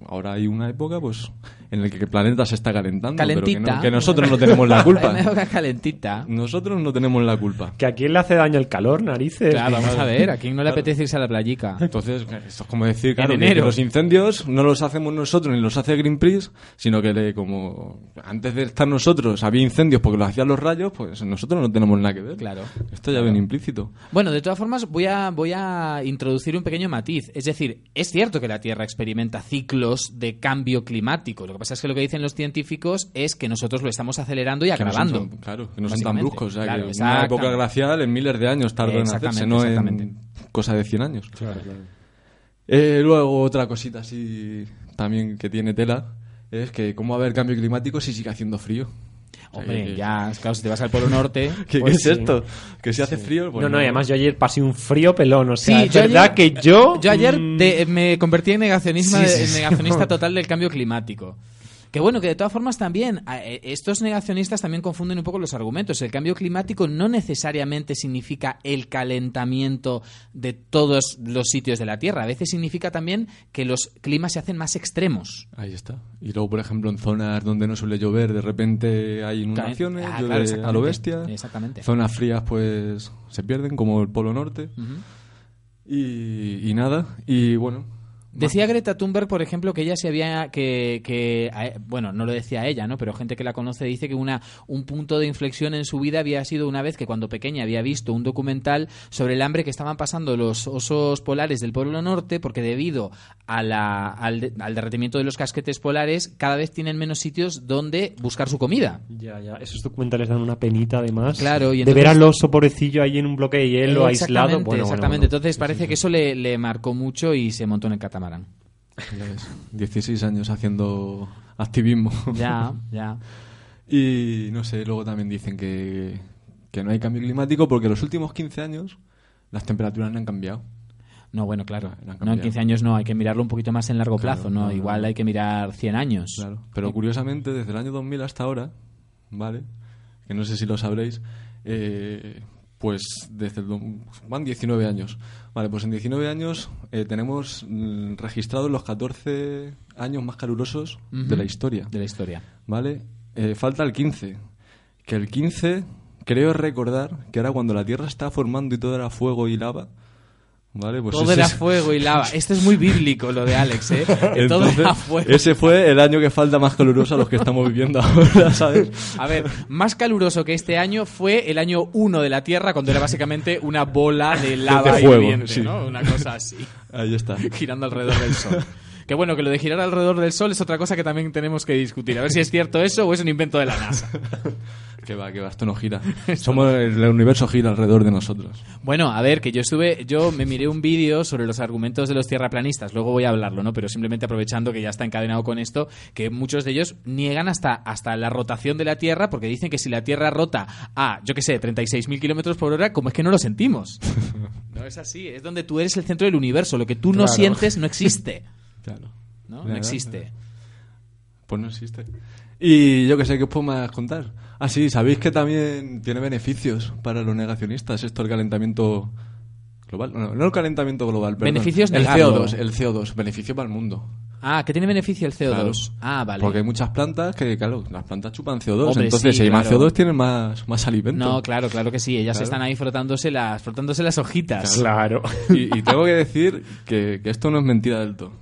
ahora hay una época pues en la que el planeta se está calentando, pero que, Calentita. no- que nosotros no tenemos la <laughs> culpa. <laughs> Calentita. Nosotros no tenemos la culpa. ¿Que a quién le hace daño el calor, narices? Claro, vamos a ver, ¿a quién no le apetece irse a la playica? Entonces, esto es como decir, claro, En que- los incendios no los hacemos nosotros ni los hace Greenpeace, sino que le- como antes de estar nosotros había incendios porque los hacían los rayos, pues nosotros no tenemos nada que ver. Claro. Esto ya viene implícito. Bueno, de todas formas, voy a, voy a introducir un pequeño matiz. Es decir, es cierto que la Tierra experimenta ciclos de cambio climático. Lo que pasa es que lo que dicen los científicos es que nosotros lo estamos acelerando y Que no son agravando. claro, que no son tan bruscos. O sea, Claro, que una época glacial en miles de años tardó en hacerse, no en cosa de 100 años. Eh, luego, otra cosita así también que tiene tela es que cómo va a haber cambio climático si sigue haciendo frío. Hombre, que- ya, claro, si te vas al Polo Norte... <laughs> ¿Qué, Pues qué es sí. esto? ¿Que si hace frío? Pues no, no, y además yo ayer pasé un frío pelón, o sea, Sí, es verdad ayer- que yo... Yo ayer mm, de- me convertí en, negacionismo, Sí, sí, en sí. negacionista <laughs> total del cambio climático. Que bueno, que de todas formas también, eh, estos negacionistas también confunden un poco los argumentos. El cambio climático no necesariamente significa el calentamiento de todos los sitios de la Tierra. A veces significa también que los climas se hacen más extremos. Ahí está. Y luego, por ejemplo, en zonas donde no suele llover, de repente hay inundaciones, Ah, llueve claro, a lo bestia. Exactamente. Zonas frías, pues, se pierden, como el Polo Norte. Y nada. Y bueno, Decía Greta Thunberg, por ejemplo, que ella se había que, bueno, no lo decía ella, ¿no? Pero gente que la conoce dice que una un punto de inflexión en su vida había sido una vez que cuando pequeña había visto un documental sobre el hambre que estaban pasando los osos polares del Polo Norte porque debido a la, al, al derretimiento de los casquetes polares cada vez tienen menos sitios donde buscar su comida. Ya, ya, esos documentales dan una penita además. Claro, y De ver entonces- al oso pobrecillo ahí en un bloque de hielo aislado. Exactamente, Bueno, bueno, exactamente. Entonces parece que eso le, le marcó mucho y se montó en el catamarán. Ves, 16 años haciendo activismo. Ya, <laughs> ya. Y no sé, luego también dicen que, que no hay cambio climático porque los últimos 15 años las temperaturas no han cambiado. No, bueno, claro. No en cambiado. 15 años no, hay que mirarlo un poquito más en largo Claro, plazo, ¿no? Igual hay que mirar 100 años. Claro. Pero curiosamente, desde el año 2000 hasta ahora, ¿vale? Que no sé si lo sabréis, eh, pues desde el... van 19 años. Vale, pues en 19 años eh, tenemos mm, registrados los 14 años más calurosos de la historia. De la historia. ¿Vale? Eh, falta el 15. Que el 15, creo recordar que era cuando la Tierra estaba formando y todo era fuego y lava. ¿Vale? Pues todo ese era fuego y lava. <laughs> Esto es muy bíblico lo de Alex, ¿eh? Que todo Entonces, era fuego. ese fue el año que falta más caluroso a los que estamos viviendo ahora, <laughs> ¿sabes? A ver, más caluroso que este año fue el año 1 de la Tierra, cuando era básicamente una bola de lava De fuego, hirviente, sí. ¿no? Una cosa así, Ahí está. <laughs> girando alrededor del Sol. Que bueno, que lo de girar alrededor del Sol es otra cosa que también tenemos que discutir. A ver si es cierto eso o es un invento de la NASA. Que va, que va, esto no gira. <laughs> Somos, el universo gira alrededor de nosotros. Bueno, a ver, que yo estuve, yo me miré un vídeo sobre los argumentos de los tierraplanistas, luego voy a hablarlo, ¿no? Pero simplemente aprovechando que ya está encadenado con esto, que muchos de ellos niegan hasta, hasta la rotación de la Tierra, porque dicen que si la Tierra rota a, yo qué sé, 36.000 kilómetros por hora, como es que no lo sentimos. <laughs> No es así, es donde tú eres el centro del universo, lo que tú no sientes no existe. <laughs> Claro. ¿No? No existe. Pues no existe. Y yo que sé, ¿qué os puedo más contar? Ah, sí, sabéis que también tiene beneficios para los negacionistas esto el calentamiento global. No, no el calentamiento global, perdón. Beneficios el negarlo. CO2, el CO2, beneficio para el mundo. Ah, que tiene beneficio el CO2. Claro. Ah, vale. Porque hay muchas plantas que, claro, las plantas chupan CO2. Hombre, entonces, sí, si hay más claro. CO2, tienen más, más alimento. No, claro, claro que sí. Ellas Claro. están ahí frotándose las, frotándose las hojitas. Claro. Y, y tengo que decir que, que esto no es mentira del todo.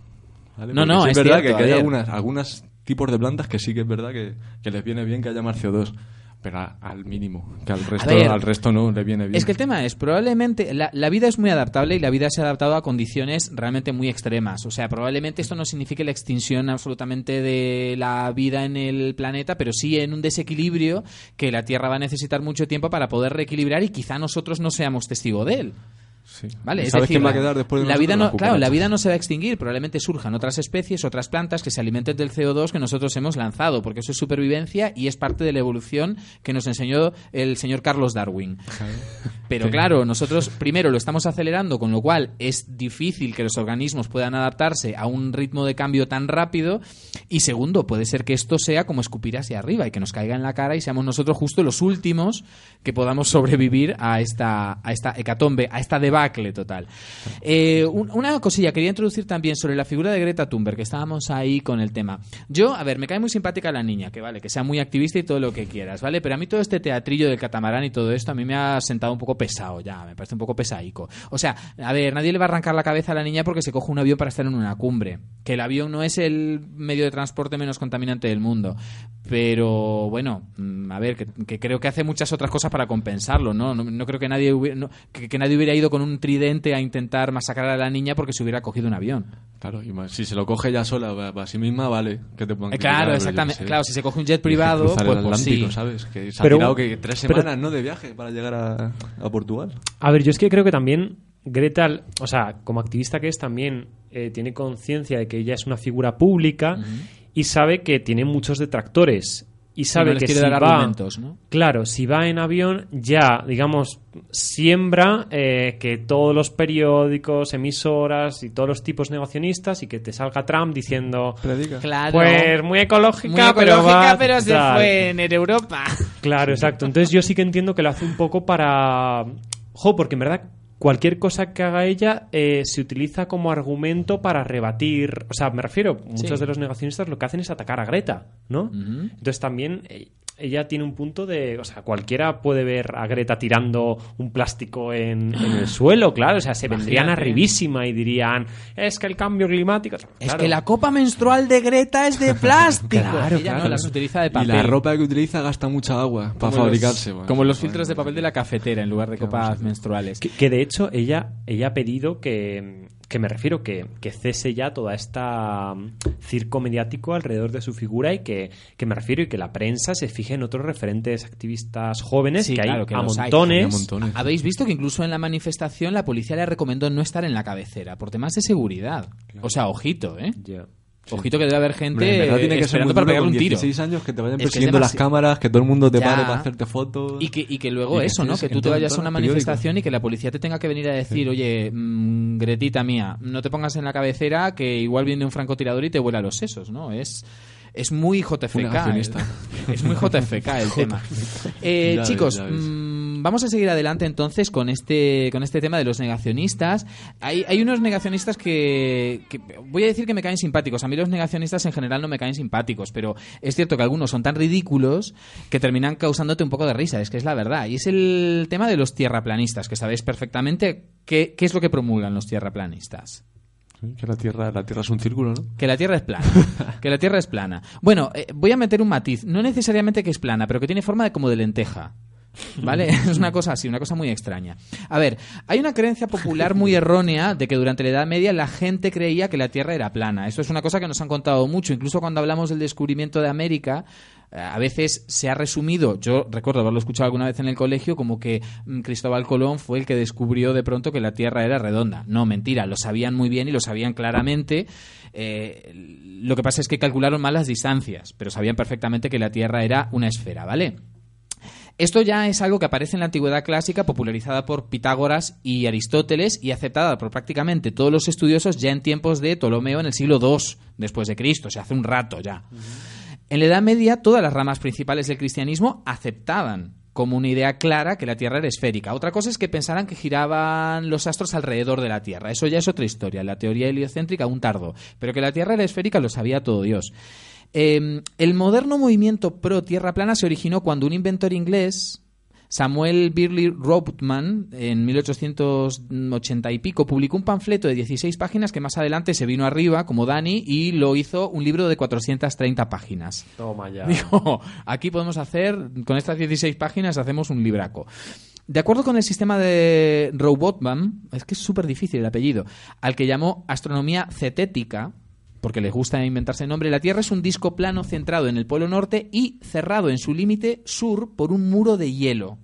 ¿vale? No, Porque no, sí es es verdad cierto, que, que hay algunas, algunos tipos de plantas que sí que es verdad que, que les viene bien que haya más CO2. Pero a- al mínimo. Que al resto, ver, al resto no le viene bien. Es que el tema es, probablemente, la, la vida es muy adaptable y la vida se ha adaptado a condiciones realmente muy extremas. O sea, probablemente esto no signifique la extinción absolutamente de la vida en el planeta, pero sí en un desequilibrio que la Tierra va a necesitar mucho tiempo para poder reequilibrar y quizá nosotros no seamos testigo de él. Sí. ¿Vale? ¿Y Es ¿Sabes decir, quién va a la- quedar después de la vida no, claro, la vida no se va a extinguir, probablemente surjan otras especies, otras plantas que se alimenten del CO2 que nosotros hemos lanzado, porque eso es supervivencia y es parte de la evolución que nos enseñó el señor Carlos Darwin. Pero Sí. claro, nosotros primero lo estamos acelerando, con lo cual es difícil que los organismos puedan adaptarse a un ritmo de cambio tan rápido. Y segundo, puede ser que esto sea como escupir hacia arriba y que nos caiga en la cara y seamos nosotros justo los últimos que podamos sobrevivir a esta, a esta hecatombe, a esta debacle total. Eh, un- una cosilla, quería introducir también sobre la figura de Greta Thunberg, que estábamos ahí con el tema. Yo, a ver, me cae muy simpática la niña, que vale, que sea muy activista y todo lo que quieras, ¿vale? Pero a mí todo este teatrillo del catamarán y todo esto, a mí me ha sentado un poco pesado ya, me parece un poco pesaico. O sea, a ver, nadie le va a arrancar la cabeza a la niña porque se coge un avión para estar en una cumbre. Que el avión no es el medio de transporte menos contaminante del mundo. Pero bueno, mm, a ver, que, que creo que hace muchas otras cosas para compensarlo, ¿no? No, no creo que nadie, hubiera, no- que, que nadie hubiera ido con un tridente a intentar masacrar a la niña porque se hubiera cogido un avión. Claro, y más, si se lo coge ella sola para sí misma, vale. Que te puedan Eh, criticar, claro, exactamente. Claro, si se coge un jet privado, pues, el pues sí. ¿sabes? Que se ha tirado que tres pero- semanas, ¿no? De viaje para llegar a, a Portugal. A ver, yo es que creo que también Greta, o sea, como activista que es, también eh, tiene conciencia de que ella es una figura pública y sabe que tiene muchos detractores. Y sabe no les que quiere si dar va, argumentos, ¿no? claro, si va en avión, ya, digamos, siembra eh, que todos los periódicos, emisoras y todos los tipos negacionistas y que te salga Trump diciendo, Claro. pues muy ecológica, Muy pero, ecológica, va pero se tal". fue en Europa. Claro, exacto. Entonces yo sí que entiendo que lo hace un poco para... Jo, porque en verdad cualquier cosa que haga ella eh, se utiliza como argumento para rebatir... O sea, me refiero, muchos Sí. de los negacionistas lo que hacen es atacar a Greta, ¿no? Entonces también eh, ella tiene un punto de... O sea, cualquiera puede ver a Greta tirando un plástico en, en el <gasps> suelo, claro. O sea, se vendrían Imagínate. arribísima y dirían, es que el cambio climático... Es que la copa menstrual de Greta es de <laughs> plástico. Claro, Ella no, claro. las utiliza de Y papel. la ropa que utiliza gasta mucha agua para Como los- fabricarse. bueno. como los filtros de papel de la cafetera en lugar de copas menstruales. Que, que de hecho ella, ella ha pedido que, que me refiero, que, que cese ya toda esta mm, circo mediático alrededor de su figura y que, que me refiero y que la prensa se fije en otros referentes activistas jóvenes Sí, que claro, hay que a los hay. montones. Hay a montones. Habéis visto que incluso en la manifestación la policía le recomendó no estar en la cabecera por temas de seguridad. O sea, ojito, ¿eh? Ojito que debe haber gente en verdad tiene que ser esperando muy para pegarle con un tiro. 16 años que te vayan Es que es persiguiendo las cámaras, que todo el mundo te Ya. pare para hacerte fotos. Y que, y que luego Y que eso, ¿no? Que tú te vayas a una manifestación y que la policía te tenga que venir a decir, oye, mm, Gretita mía, no te pongas en la cabecera que igual viene un francotirador y te vuela los sesos, ¿no? Es, es muy JFK. El- es muy JFK el <laughs> tema. Eh, Ya chicos, ves. Vamos a seguir adelante entonces con este, con este tema de los negacionistas. Hay, hay unos negacionistas que, que voy a decir que me caen simpáticos. A mí los negacionistas en general no me caen simpáticos, pero es cierto que algunos son tan ridículos que terminan causándote un poco de risa. Es que es la verdad. Y es el tema de los tierraplanistas, que sabéis perfectamente qué, qué es lo que promulgan los tierraplanistas. Que la tierra, la tierra es un círculo, ¿no? Que la Tierra es plana. que la Tierra es plana. Bueno, eh, voy a meter un matiz. No necesariamente que es plana, pero que tiene forma de como de lenteja. ¿Vale? <laughs> Es una cosa así, una cosa muy extraña. A ver, hay una creencia popular muy errónea de que durante la Edad Media la gente creía que la Tierra era plana. Esto es una cosa que nos han contado mucho. Incluso cuando hablamos del descubrimiento de América, eh, a veces se ha resumido, yo recuerdo haberlo escuchado alguna vez en el colegio, como que mm, Cristóbal Colón fue el que descubrió de pronto que la Tierra era redonda. No, mentira, lo sabían muy bien y lo sabían claramente. Eh, lo que pasa es que calcularon mal las distancias, pero sabían perfectamente que la Tierra era una esfera, ¿vale? Esto ya es algo que aparece en la antigüedad clásica, popularizada por Pitágoras y Aristóteles y aceptada por prácticamente todos los estudiosos ya en tiempos de Ptolomeo en el siglo II después de Cristo, o sea, hace un rato ya. En la Edad Media, todas las ramas principales del cristianismo aceptaban como una idea clara que la Tierra era esférica. Otra cosa es que pensaran que giraban los astros alrededor de la Tierra. Eso ya es otra historia. La teoría heliocéntrica aún tardó. Pero que la Tierra era esférica lo sabía todo Dios. Eh, el moderno movimiento pro Tierra plana se originó cuando un inventor inglés, Samuel Birley Rothman, en 1880 y pico, publicó un panfleto de 16 páginas que más adelante se vino arriba, como Dani, y lo hizo un libro de 430 páginas. Toma ya. Dijo, aquí podemos hacer, con estas 16 páginas hacemos un libraco. De acuerdo con el sistema de Robotman, es que es súper difícil el apellido, al que llamó astronomía cetética, porque les gusta inventarse el nombre, la Tierra es un disco plano centrado en el polo norte y cerrado en su límite sur por un muro de hielo.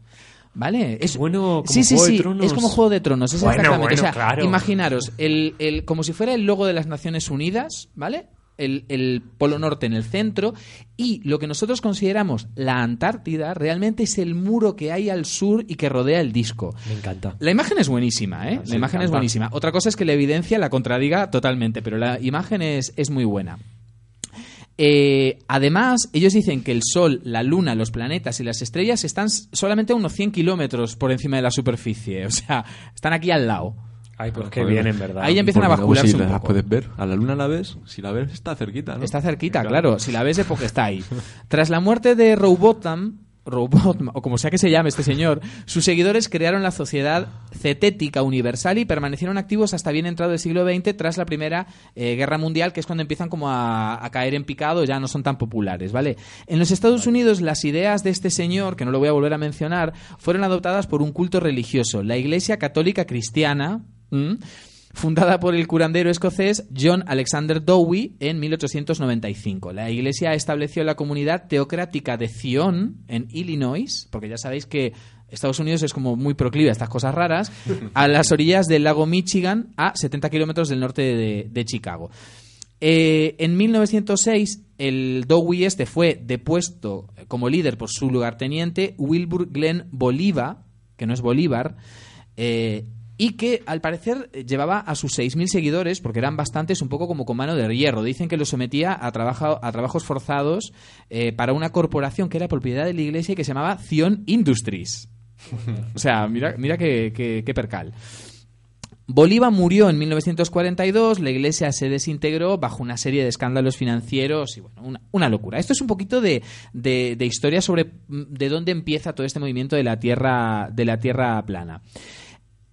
¿Vale? Es bueno, como sí, sí, Juego de sí, Tronos. es como Juego de Tronos, es Bueno, exactamente. bueno, o sea, claro. imaginaros, el, el- como si fuera el logo de las Naciones Unidas, ¿vale? El, el polo norte en el centro y lo que nosotros consideramos la Antártida realmente es el muro que hay al sur y que rodea el disco. Me encanta. La imagen es buenísima, ¿eh? Sí, la imagen es buenísima. Otra cosa es que la evidencia la contradiga totalmente, pero la imagen es, es muy buena. Eh, además, ellos dicen que el Sol, la Luna, los planetas y las estrellas están solamente a unos 100 kilómetros por encima de la superficie. O sea, están aquí al lado. Ay, pues qué bien, en verdad. Ahí ya empiezan a Porque luego bascularse si un las poco. puedes ver. A la luna la ves. Si la ves, está cerquita, ¿no? Está cerquita, claro. Si la ves es porque está ahí. Tras la muerte de Robotham, Robotham, o como sea que se llame este señor, sus seguidores crearon la Sociedad Cetética Universal y permanecieron activos hasta bien entrado el siglo XX tras la Primera eh, Guerra Mundial, que es cuando empiezan como a, a caer en picado, ya no son tan populares, ¿vale? En los Estados Unidos las ideas de este señor, que no lo voy a volver a mencionar, fueron adoptadas por un culto religioso, la Iglesia Católica Cristiana, ¿m? fundada por el curandero escocés John Alexander Dowie en 1895. La iglesia estableció la comunidad teocrática de Zion en Illinois, porque ya sabéis que Estados Unidos es como muy proclive a estas cosas raras, a las orillas del lago Michigan, a 70 kilómetros del norte de, de Chicago. Eh, en 1906, el Dowie este fue depuesto como líder por su lugarteniente Wilbur Glenn Bolívar, que no es Bolívar, eh, y que al parecer eh, llevaba a sus 6.000 seguidores, porque eran bastantes, un poco como con mano de hierro. Dicen que los sometía a, trabaja- a trabajos forzados eh, para una corporación que era propiedad de la iglesia y que se llamaba Zion Industries. <laughs> o sea, mira, mira qué, qué- qué percal. Bolívar murió en 1942, la iglesia se desintegró bajo una serie de escándalos financieros y bueno, una, una locura. Esto es un poquito de, de- de historia sobre mm, de dónde empieza todo este movimiento de la tierra, de la tierra plana.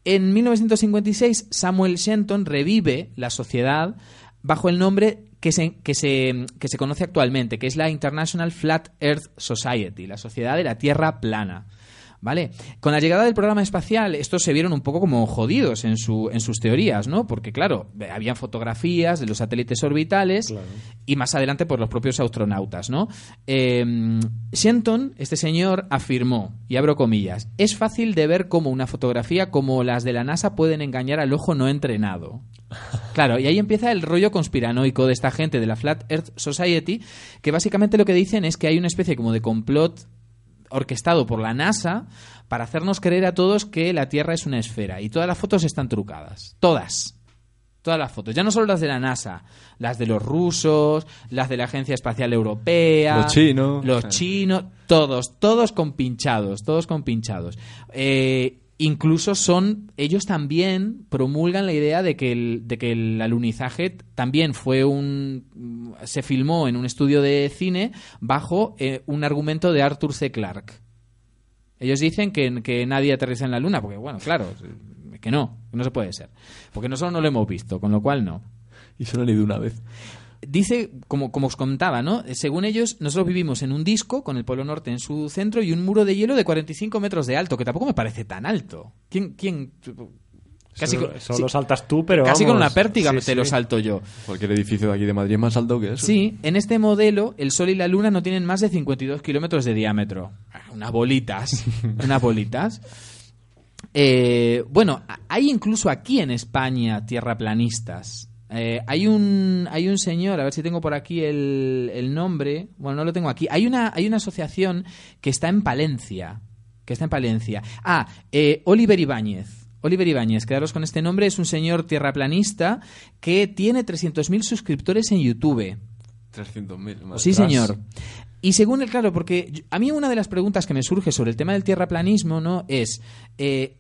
En 1956, Samuel Shenton revive la sociedad bajo el nombre que se, que, se, que se conoce actualmente, que es la International Flat Earth Society, la Sociedad de la Tierra Plana. ¿Vale? Con la llegada del programa espacial, estos se vieron un poco como jodidos en, su, en sus teorías, ¿no? Porque, claro, habían fotografías de los satélites orbitales y más adelante por los propios astronautas, ¿no? Eh, Shenton, este señor, afirmó, y abro comillas, es fácil de ver cómo una fotografía como las de la NASA pueden engañar al ojo no entrenado. Claro, y ahí empieza el rollo conspiranoico de esta gente de la Flat Earth Society, que básicamente lo que dicen es que hay una especie como de complot orquestado por la NASA para hacernos creer a todos que la Tierra es una esfera. Y todas las fotos están trucadas. Todas. Todas las fotos. Ya no solo las de la NASA, las de los rusos, las de la Agencia Espacial Europea. Los chinos. Los chinos. Todos, todos compinchados. Todos compinchados. Eh, incluso son. Ellos también promulgan la idea de que el, de que el alunizaje también fue un. Se filmó en un estudio de cine bajo eh, un argumento de Arthur C. Clarke. Ellos dicen que, que nadie aterriza en la Luna, porque, bueno, claro, que no, que no se puede ser. Porque nosotros no lo hemos visto, con lo cual no. Y solo he leído una vez. Dice, como, como os contaba, ¿no? Según ellos, nosotros vivimos en un disco con el Polo Norte en su centro y un muro de hielo de 45 metros de alto, que tampoco me parece tan alto. ¿Quién...? quién casi Solo- saltas tú, pero Casi con una pértiga sí, te sí. lo salto yo. Cualquier edificio de aquí de Madrid es más alto que eso. Sí, en este modelo el Sol y la Luna no tienen más de 52 kilómetros de diámetro. Ah, Unas bolitas, <laughs> unas bolitas. Eh, bueno, hay incluso aquí en España tierraplanistas. Eh, hay un hay un señor, a ver si tengo por aquí el, el nombre. Bueno, no lo tengo aquí. Hay una hay una asociación que está en Palencia, que está en Palencia. Ah, eh, Oliver Ibáñez. Oliver Ibáñez, quedaros con este nombre, es un señor tierraplanista que tiene 300.000 suscriptores en YouTube. 300.000. madre. Sí, señor. Y según el, claro, porque a mí una de las preguntas que me surge sobre el tema del tierraplanismo, ¿no? Es, eh,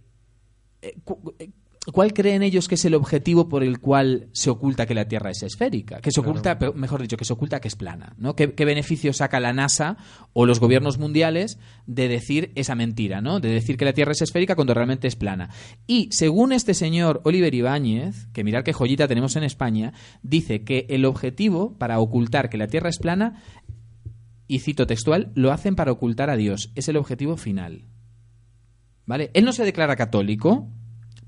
eh, eh, ¿cuál creen ellos que es el objetivo por el cual se oculta que la Tierra es esférica? Que se oculta, mejor dicho, que se oculta que es plana, ¿no? ¿Qué, qué beneficio saca la NASA o los gobiernos mundiales de decir esa mentira, ¿no? De decir que la Tierra es esférica cuando realmente es plana. Y según este señor Oliver Ibáñez, que mirar qué joyita tenemos en España, dice que el objetivo para ocultar que la Tierra es plana y cito textual, lo hacen para ocultar a Dios. Es el objetivo final. ¿Vale? Él no se declara católico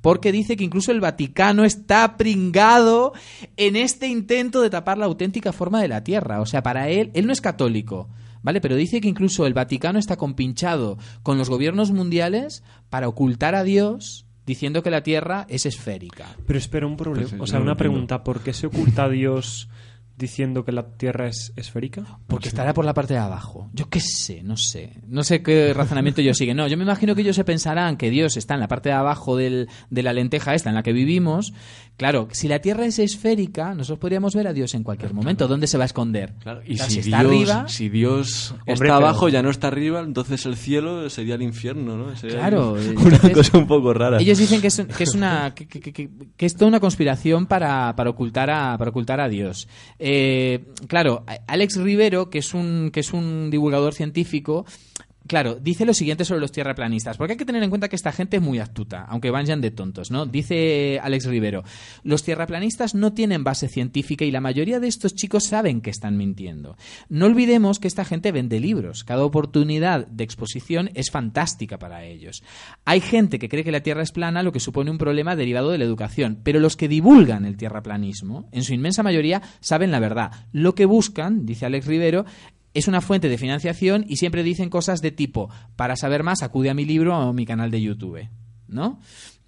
porque dice que incluso el Vaticano está pringado en este intento de tapar la auténtica forma de la Tierra. O sea, para él, él no es católico. ¿Vale? Pero dice que incluso el Vaticano está compinchado con los gobiernos mundiales para ocultar a Dios diciendo que la Tierra es esférica. Pero espera un problema. Pues, o sea, no una pregunta. ¿Por qué se oculta a Dios diciendo que la Tierra es esférica? Porque estará por la parte de abajo. Yo qué sé, no sé. No sé qué <laughs> razonamiento ellos siguen. No, yo me imagino que ellos se pensarán que Dios está en la parte de abajo del- de la lenteja esta en la que vivimos. Claro, si la Tierra es esférica, nosotros podríamos ver a Dios en cualquier momento. ¿Está a esconder? Claro, y Claro, si, está Dios, arriba... si Dios Hombre, está abajo, ya no está arriba, entonces el cielo sería el infierno, ¿no? Sería Claro, <laughs> una entonces- cosa un poco rara. Ellos dicen que es, que es una que, que- que- que es toda una conspiración para, para ocultar a para ocultar a Dios. Eh, claro, Alex Rivero, que es un que es un divulgador científico, Claro, dice lo siguiente sobre los tierraplanistas, porque hay que tener en cuenta que esta gente es muy astuta, aunque vayan de tontos, ¿no? Dice Alex Rivero, los tierraplanistas no tienen base científica y la mayoría de estos chicos saben que están mintiendo. No olvidemos que esta gente vende libros, cada oportunidad de exposición es fantástica para ellos. Hay gente que cree que la Tierra es plana, lo que supone un problema derivado de la educación, pero los que divulgan el tierraplanismo, en su inmensa mayoría, saben la verdad. Lo que buscan, dice Alex Rivero, es una fuente de financiación y siempre dicen cosas de tipo, para saber más, acude a mi libro o a mi canal de YouTube, ¿no?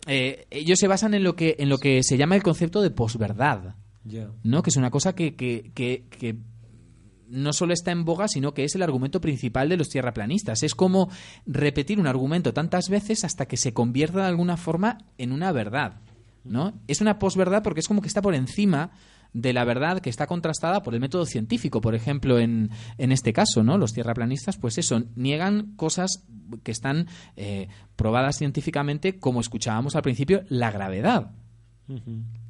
Eh, ellos se basan en lo que en lo que se llama el concepto de posverdad. ¿no? Que es una cosa que, que, que, que no solo está en boga, sino que es el argumento principal de los tierraplanistas. Es como repetir un argumento tantas veces hasta que se convierta de alguna forma en una verdad, ¿no? Es una posverdad porque es como que está por encima de la verdad que está contrastada por el método científico, por ejemplo, en, en este caso, ¿no? Los tierraplanistas, pues eso, niegan cosas que están eh, probadas científicamente, como escuchábamos al principio, la gravedad.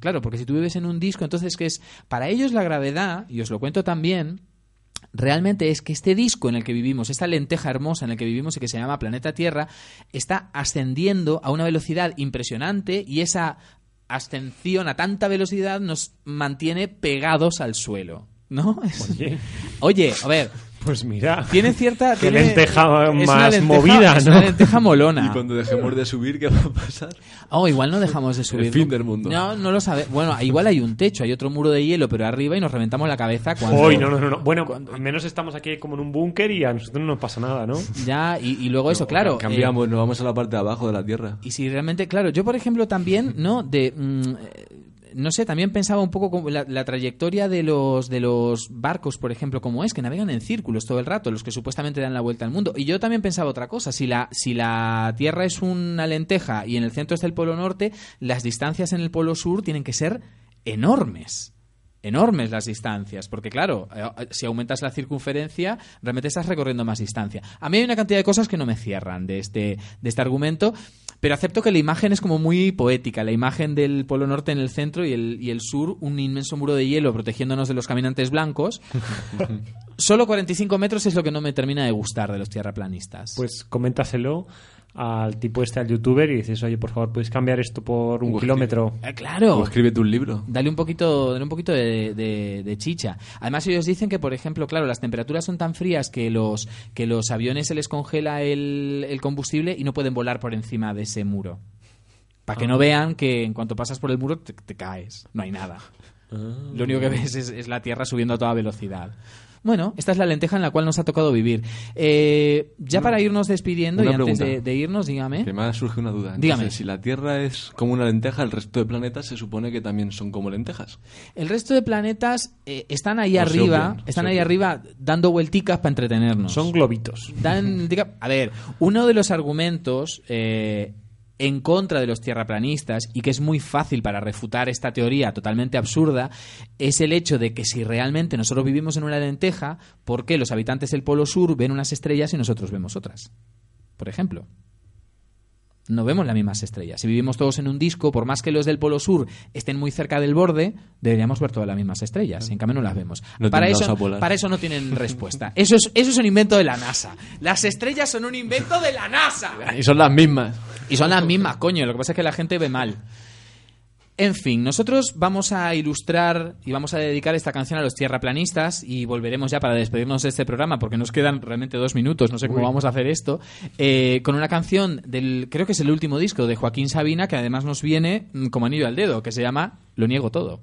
Claro, porque si tú vives en un disco, entonces que es para ellos la gravedad, y os lo cuento también, realmente es que este disco en el que vivimos, esta lenteja hermosa en el que vivimos y que se llama planeta Tierra, está ascendiendo a una velocidad impresionante y esa ascensión a tanta velocidad nos mantiene pegados al suelo. ¿No? Oye. <laughs> Oye, a ver, Pues mira. tiene cierta. <laughs> Qué tiene- lenteja es una más lenteja- movida, es ¿no? una lenteja molona. Y cuando dejemos de subir, ¿qué va a pasar? Oh, igual no dejamos de subir. fin del mundo. No, no lo sabe. Bueno, igual hay un techo, hay otro muro de hielo, pero arriba y nos reventamos la cabeza cuando. Hoy, no, no, no, no. Bueno, al menos estamos aquí como en un búnker y a nosotros no nos pasa nada, ¿no? Ya, y, y luego eso, claro. eh, Cambiamos, nos vamos a la parte de abajo de la Tierra. y si realmente, claro, yo por ejemplo también, ¿no? De. mm, no sé, también pensaba un poco la, trayectoria de los de los barcos, por ejemplo, como es, que navegan en círculos todo el rato, los que supuestamente dan la vuelta al mundo. Y yo también pensaba otra cosa, si la, si la Tierra es una lenteja y en el centro está el Polo Norte, las distancias en el Polo Sur tienen que ser enormes. Enormes las distancias, porque claro, eh, si aumentas la circunferencia, realmente estás recorriendo más distancia. A mí hay una cantidad de cosas que no me cierran de este, de este argumento, pero acepto que la imagen es como muy poética. La imagen del Polo Norte en el centro y el, y el sur, un inmenso muro de hielo protegiéndonos de los caminantes blancos. <laughs> Solo 45 metros es lo que no me termina de gustar de los tierraplanistas. Pues coméntaselo al tipo este, al youtuber, y dices, oye, por favor, ¿puedes cambiar esto por un Uf, kilómetro? Eh, claro. O escríbete un libro. Dale un poquito, dale un poquito de, de- de chicha. Además, ellos dicen que, por ejemplo, claro, las temperaturas son tan frías que los, que los aviones se les congela el, el combustible y no pueden volar por encima de ese muro. Para que Ah. no vean que en cuanto pasas por el muro te, te caes. No hay nada. Ah. Lo único que ves es, es la Tierra subiendo a toda velocidad. Bueno, esta es la lenteja en la cual nos ha tocado vivir. Eh, ya para irnos despidiendo y antes de, irnos, dígame. Que me ha surgido una duda. Entonces, Dígame. si la Tierra es como una lenteja, el resto de planetas se supone que también son como lentejas. El resto de planetas eh, están ahí arriba, obvian, están ahí obvian. arriba dando vuelticas para entretenernos. Son globitos. Dan- diga- a ver, uno de los argumentos eh, en contra de los tierraplanistas y que es muy fácil para refutar esta teoría totalmente absurda es el hecho de que si realmente nosotros vivimos en una lenteja, ¿por qué los habitantes del Polo Sur ven unas estrellas y nosotros vemos otras? Por ejemplo no vemos las mismas estrellas. Si vivimos todos en un disco, por más que los del Polo Sur estén muy cerca del borde, deberíamos ver todas las mismas estrellas. En cambio, no las vemos. No para, eso, para eso no tienen respuesta. Eso es, eso es un invento de la NASA. Las estrellas son un invento de la NASA. Y son las mismas. Y son las mismas, coño. Lo que pasa es que la gente ve mal. En fin, nosotros vamos a ilustrar y vamos a dedicar esta canción a los tierraplanistas y volveremos ya para despedirnos de este programa porque nos quedan realmente dos minutos, no sé cómo Uy. vamos a hacer esto, eh, con una canción del, creo que es el último disco de Joaquín Sabina que además nos viene mm, como anillo al dedo, que se llama Lo niego todo.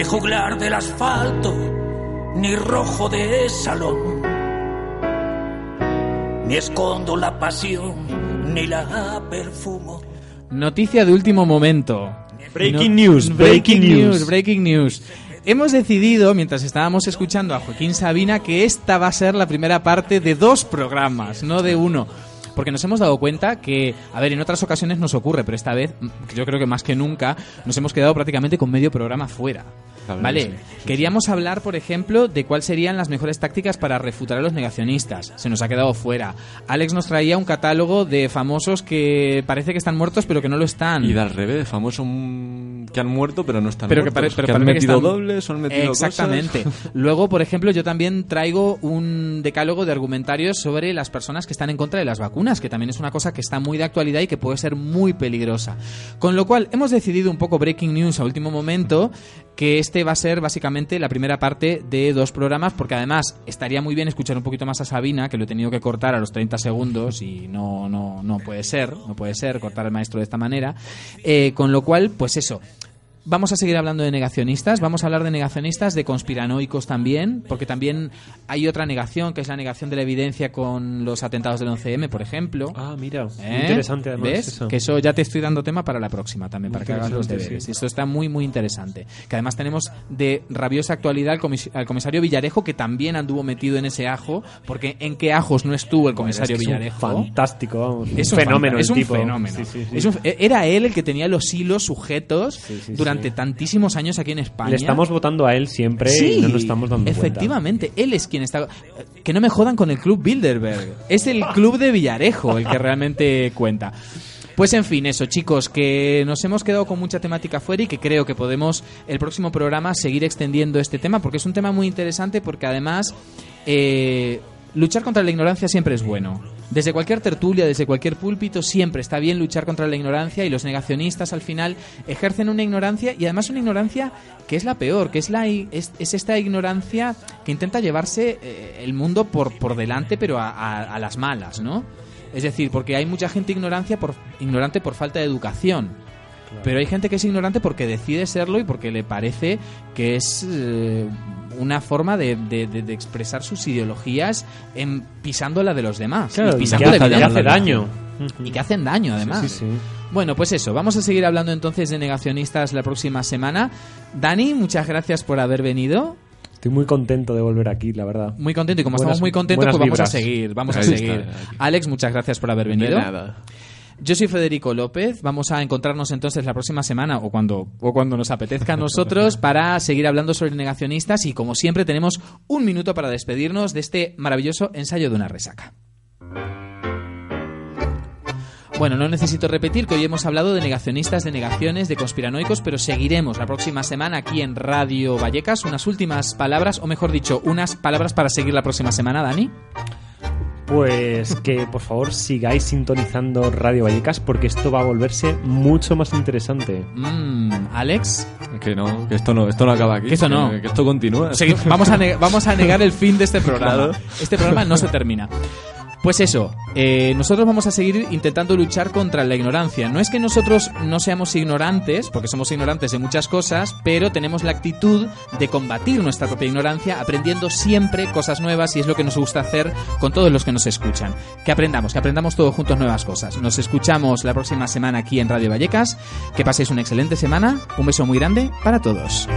ni juglar del asfalto, ni rojo de salón, ni escondo la pasión, ni la perfumo. Noticia de último momento. Breaking news, breaking news. breaking news. Hemos decidido, mientras estábamos escuchando a Joaquín Sabina, que esta va a ser la primera parte de dos programas, no de uno. Porque nos hemos dado cuenta que, a ver, en otras ocasiones nos ocurre, pero esta vez, mm, yo creo que más que nunca, nos hemos quedado prácticamente con medio programa fuera. ¿Vale? sí. Queríamos hablar, por ejemplo, de cuáles serían las mejores tácticas para refutar a los negacionistas. Se nos ha quedado fuera. Alex nos traía un catálogo de famosos que parece que están muertos, pero que no lo están. Y de al revés, famosos mm, que han muerto pero no están pero que, muertos. pare- pero han parece que metido están- dobles o han metido Exactamente. cosas. <laughs> Luego, por ejemplo, yo también traigo un decálogo de argumentarios sobre las personas que están en contra de las vacunas, que también es una cosa que está muy de actualidad y que puede ser muy peligrosa. Con lo cual, hemos decidido un poco breaking news a último momento que este va a ser básicamente la primera parte de dos programas, porque además estaría muy bien escuchar un poquito más a Sabina, que lo he tenido que cortar a los 30 segundos y no, no, no puede ser, no puede ser cortar al maestro de esta manera. Eh, con lo cual, pues eso. Vamos a seguir hablando de negacionistas, vamos a hablar de negacionistas, de conspiranoicos también, porque también hay otra negación, que es la negación de la evidencia con los atentados del 11M, por ejemplo. Ah, mira, ¿Eh? interesante además ¿Ves? eso. Que eso ya te estoy dando tema para la próxima también, para que hagas los deberes. sí. Esto está muy, muy interesante. Que además tenemos de rabiosa actualidad al, comis- al comisario Villarejo, que también anduvo metido en ese ajo, porque ¿en qué ajos no estuvo el comisario Es que es un Villarejo? fantástico, vamos. Es un fenómeno Es un tipo. fenómeno. Sí, sí. Es un- era él el que tenía los hilos sujetos sí, durante tantísimos años aquí en España. Le estamos votando a él siempre Sí, y no nos estamos dando cuenta. efectivamente, él es quien está... Que no me jodan con el club Bilderberg. Es el club de Villarejo el que realmente cuenta. Pues en fin, eso chicos, que nos hemos quedado con mucha temática fuera y que creo que podemos el próximo programa seguir extendiendo este tema porque es un tema muy interesante porque además eh, luchar contra la ignorancia siempre es bueno. Desde cualquier tertulia, desde cualquier púlpito, siempre está bien luchar contra la ignorancia y los negacionistas al final ejercen una ignorancia y además una ignorancia que es la peor, que es, la, es, es esta ignorancia que intenta llevarse eh, el mundo por, por delante pero a, a- a las malas, ¿no? Es decir, porque hay mucha gente ignorancia por, ignorante por falta de educación. Pero hay gente que es ignorante porque decide serlo y porque le parece que es eh, una forma de, de- de- de expresar sus ideologías en, pisando la de los demás. Claro, y y pisando que la hace- que hace daño. Y que hacen daño, además. Sí, sí, sí. Bueno, pues eso, vamos a seguir hablando entonces de negacionistas la próxima semana. Dani, muchas gracias por haber venido. Estoy muy contento de volver aquí, la verdad. Muy contento y como Buenas- estamos muy contentos, pues vamos a seguir, vamos a seguir. Alex, muchas gracias por haber venido. De nada. Yo soy Federico López. Vamos a encontrarnos entonces la próxima semana o cuando, o cuando nos apetezca a nosotros <laughs> para seguir hablando sobre negacionistas y como siempre tenemos un minuto para despedirnos de este maravilloso ensayo de una resaca. Bueno, no necesito repetir que hoy hemos hablado de negacionistas, de negaciones, de conspiranoicos, pero seguiremos la próxima semana aquí en Radio Vallecas. Unas últimas palabras, o mejor dicho, unas palabras para seguir la próxima semana, Dani. Pues que por favor sigáis sintonizando Radio Vallecas porque esto va a volverse mucho más interesante. Mm, Alex. Que no, que esto no, esto no acaba aquí. Que esto no. Que, que esto continúa. Vamos, a ne- vamos a negar el fin de este <laughs> programa. Claro. Este programa no se termina. Pues eso, eh, nosotros vamos a seguir intentando luchar contra la ignorancia. No es que nosotros no seamos ignorantes, porque somos ignorantes de muchas cosas, pero tenemos la actitud de combatir nuestra propia ignorancia aprendiendo siempre cosas nuevas y es lo que nos gusta hacer con todos los que nos escuchan. Que aprendamos, que aprendamos todos juntos nuevas cosas. Nos escuchamos la próxima semana aquí en Radio Vallecas. Que paséis una excelente semana. Un beso muy grande para todos.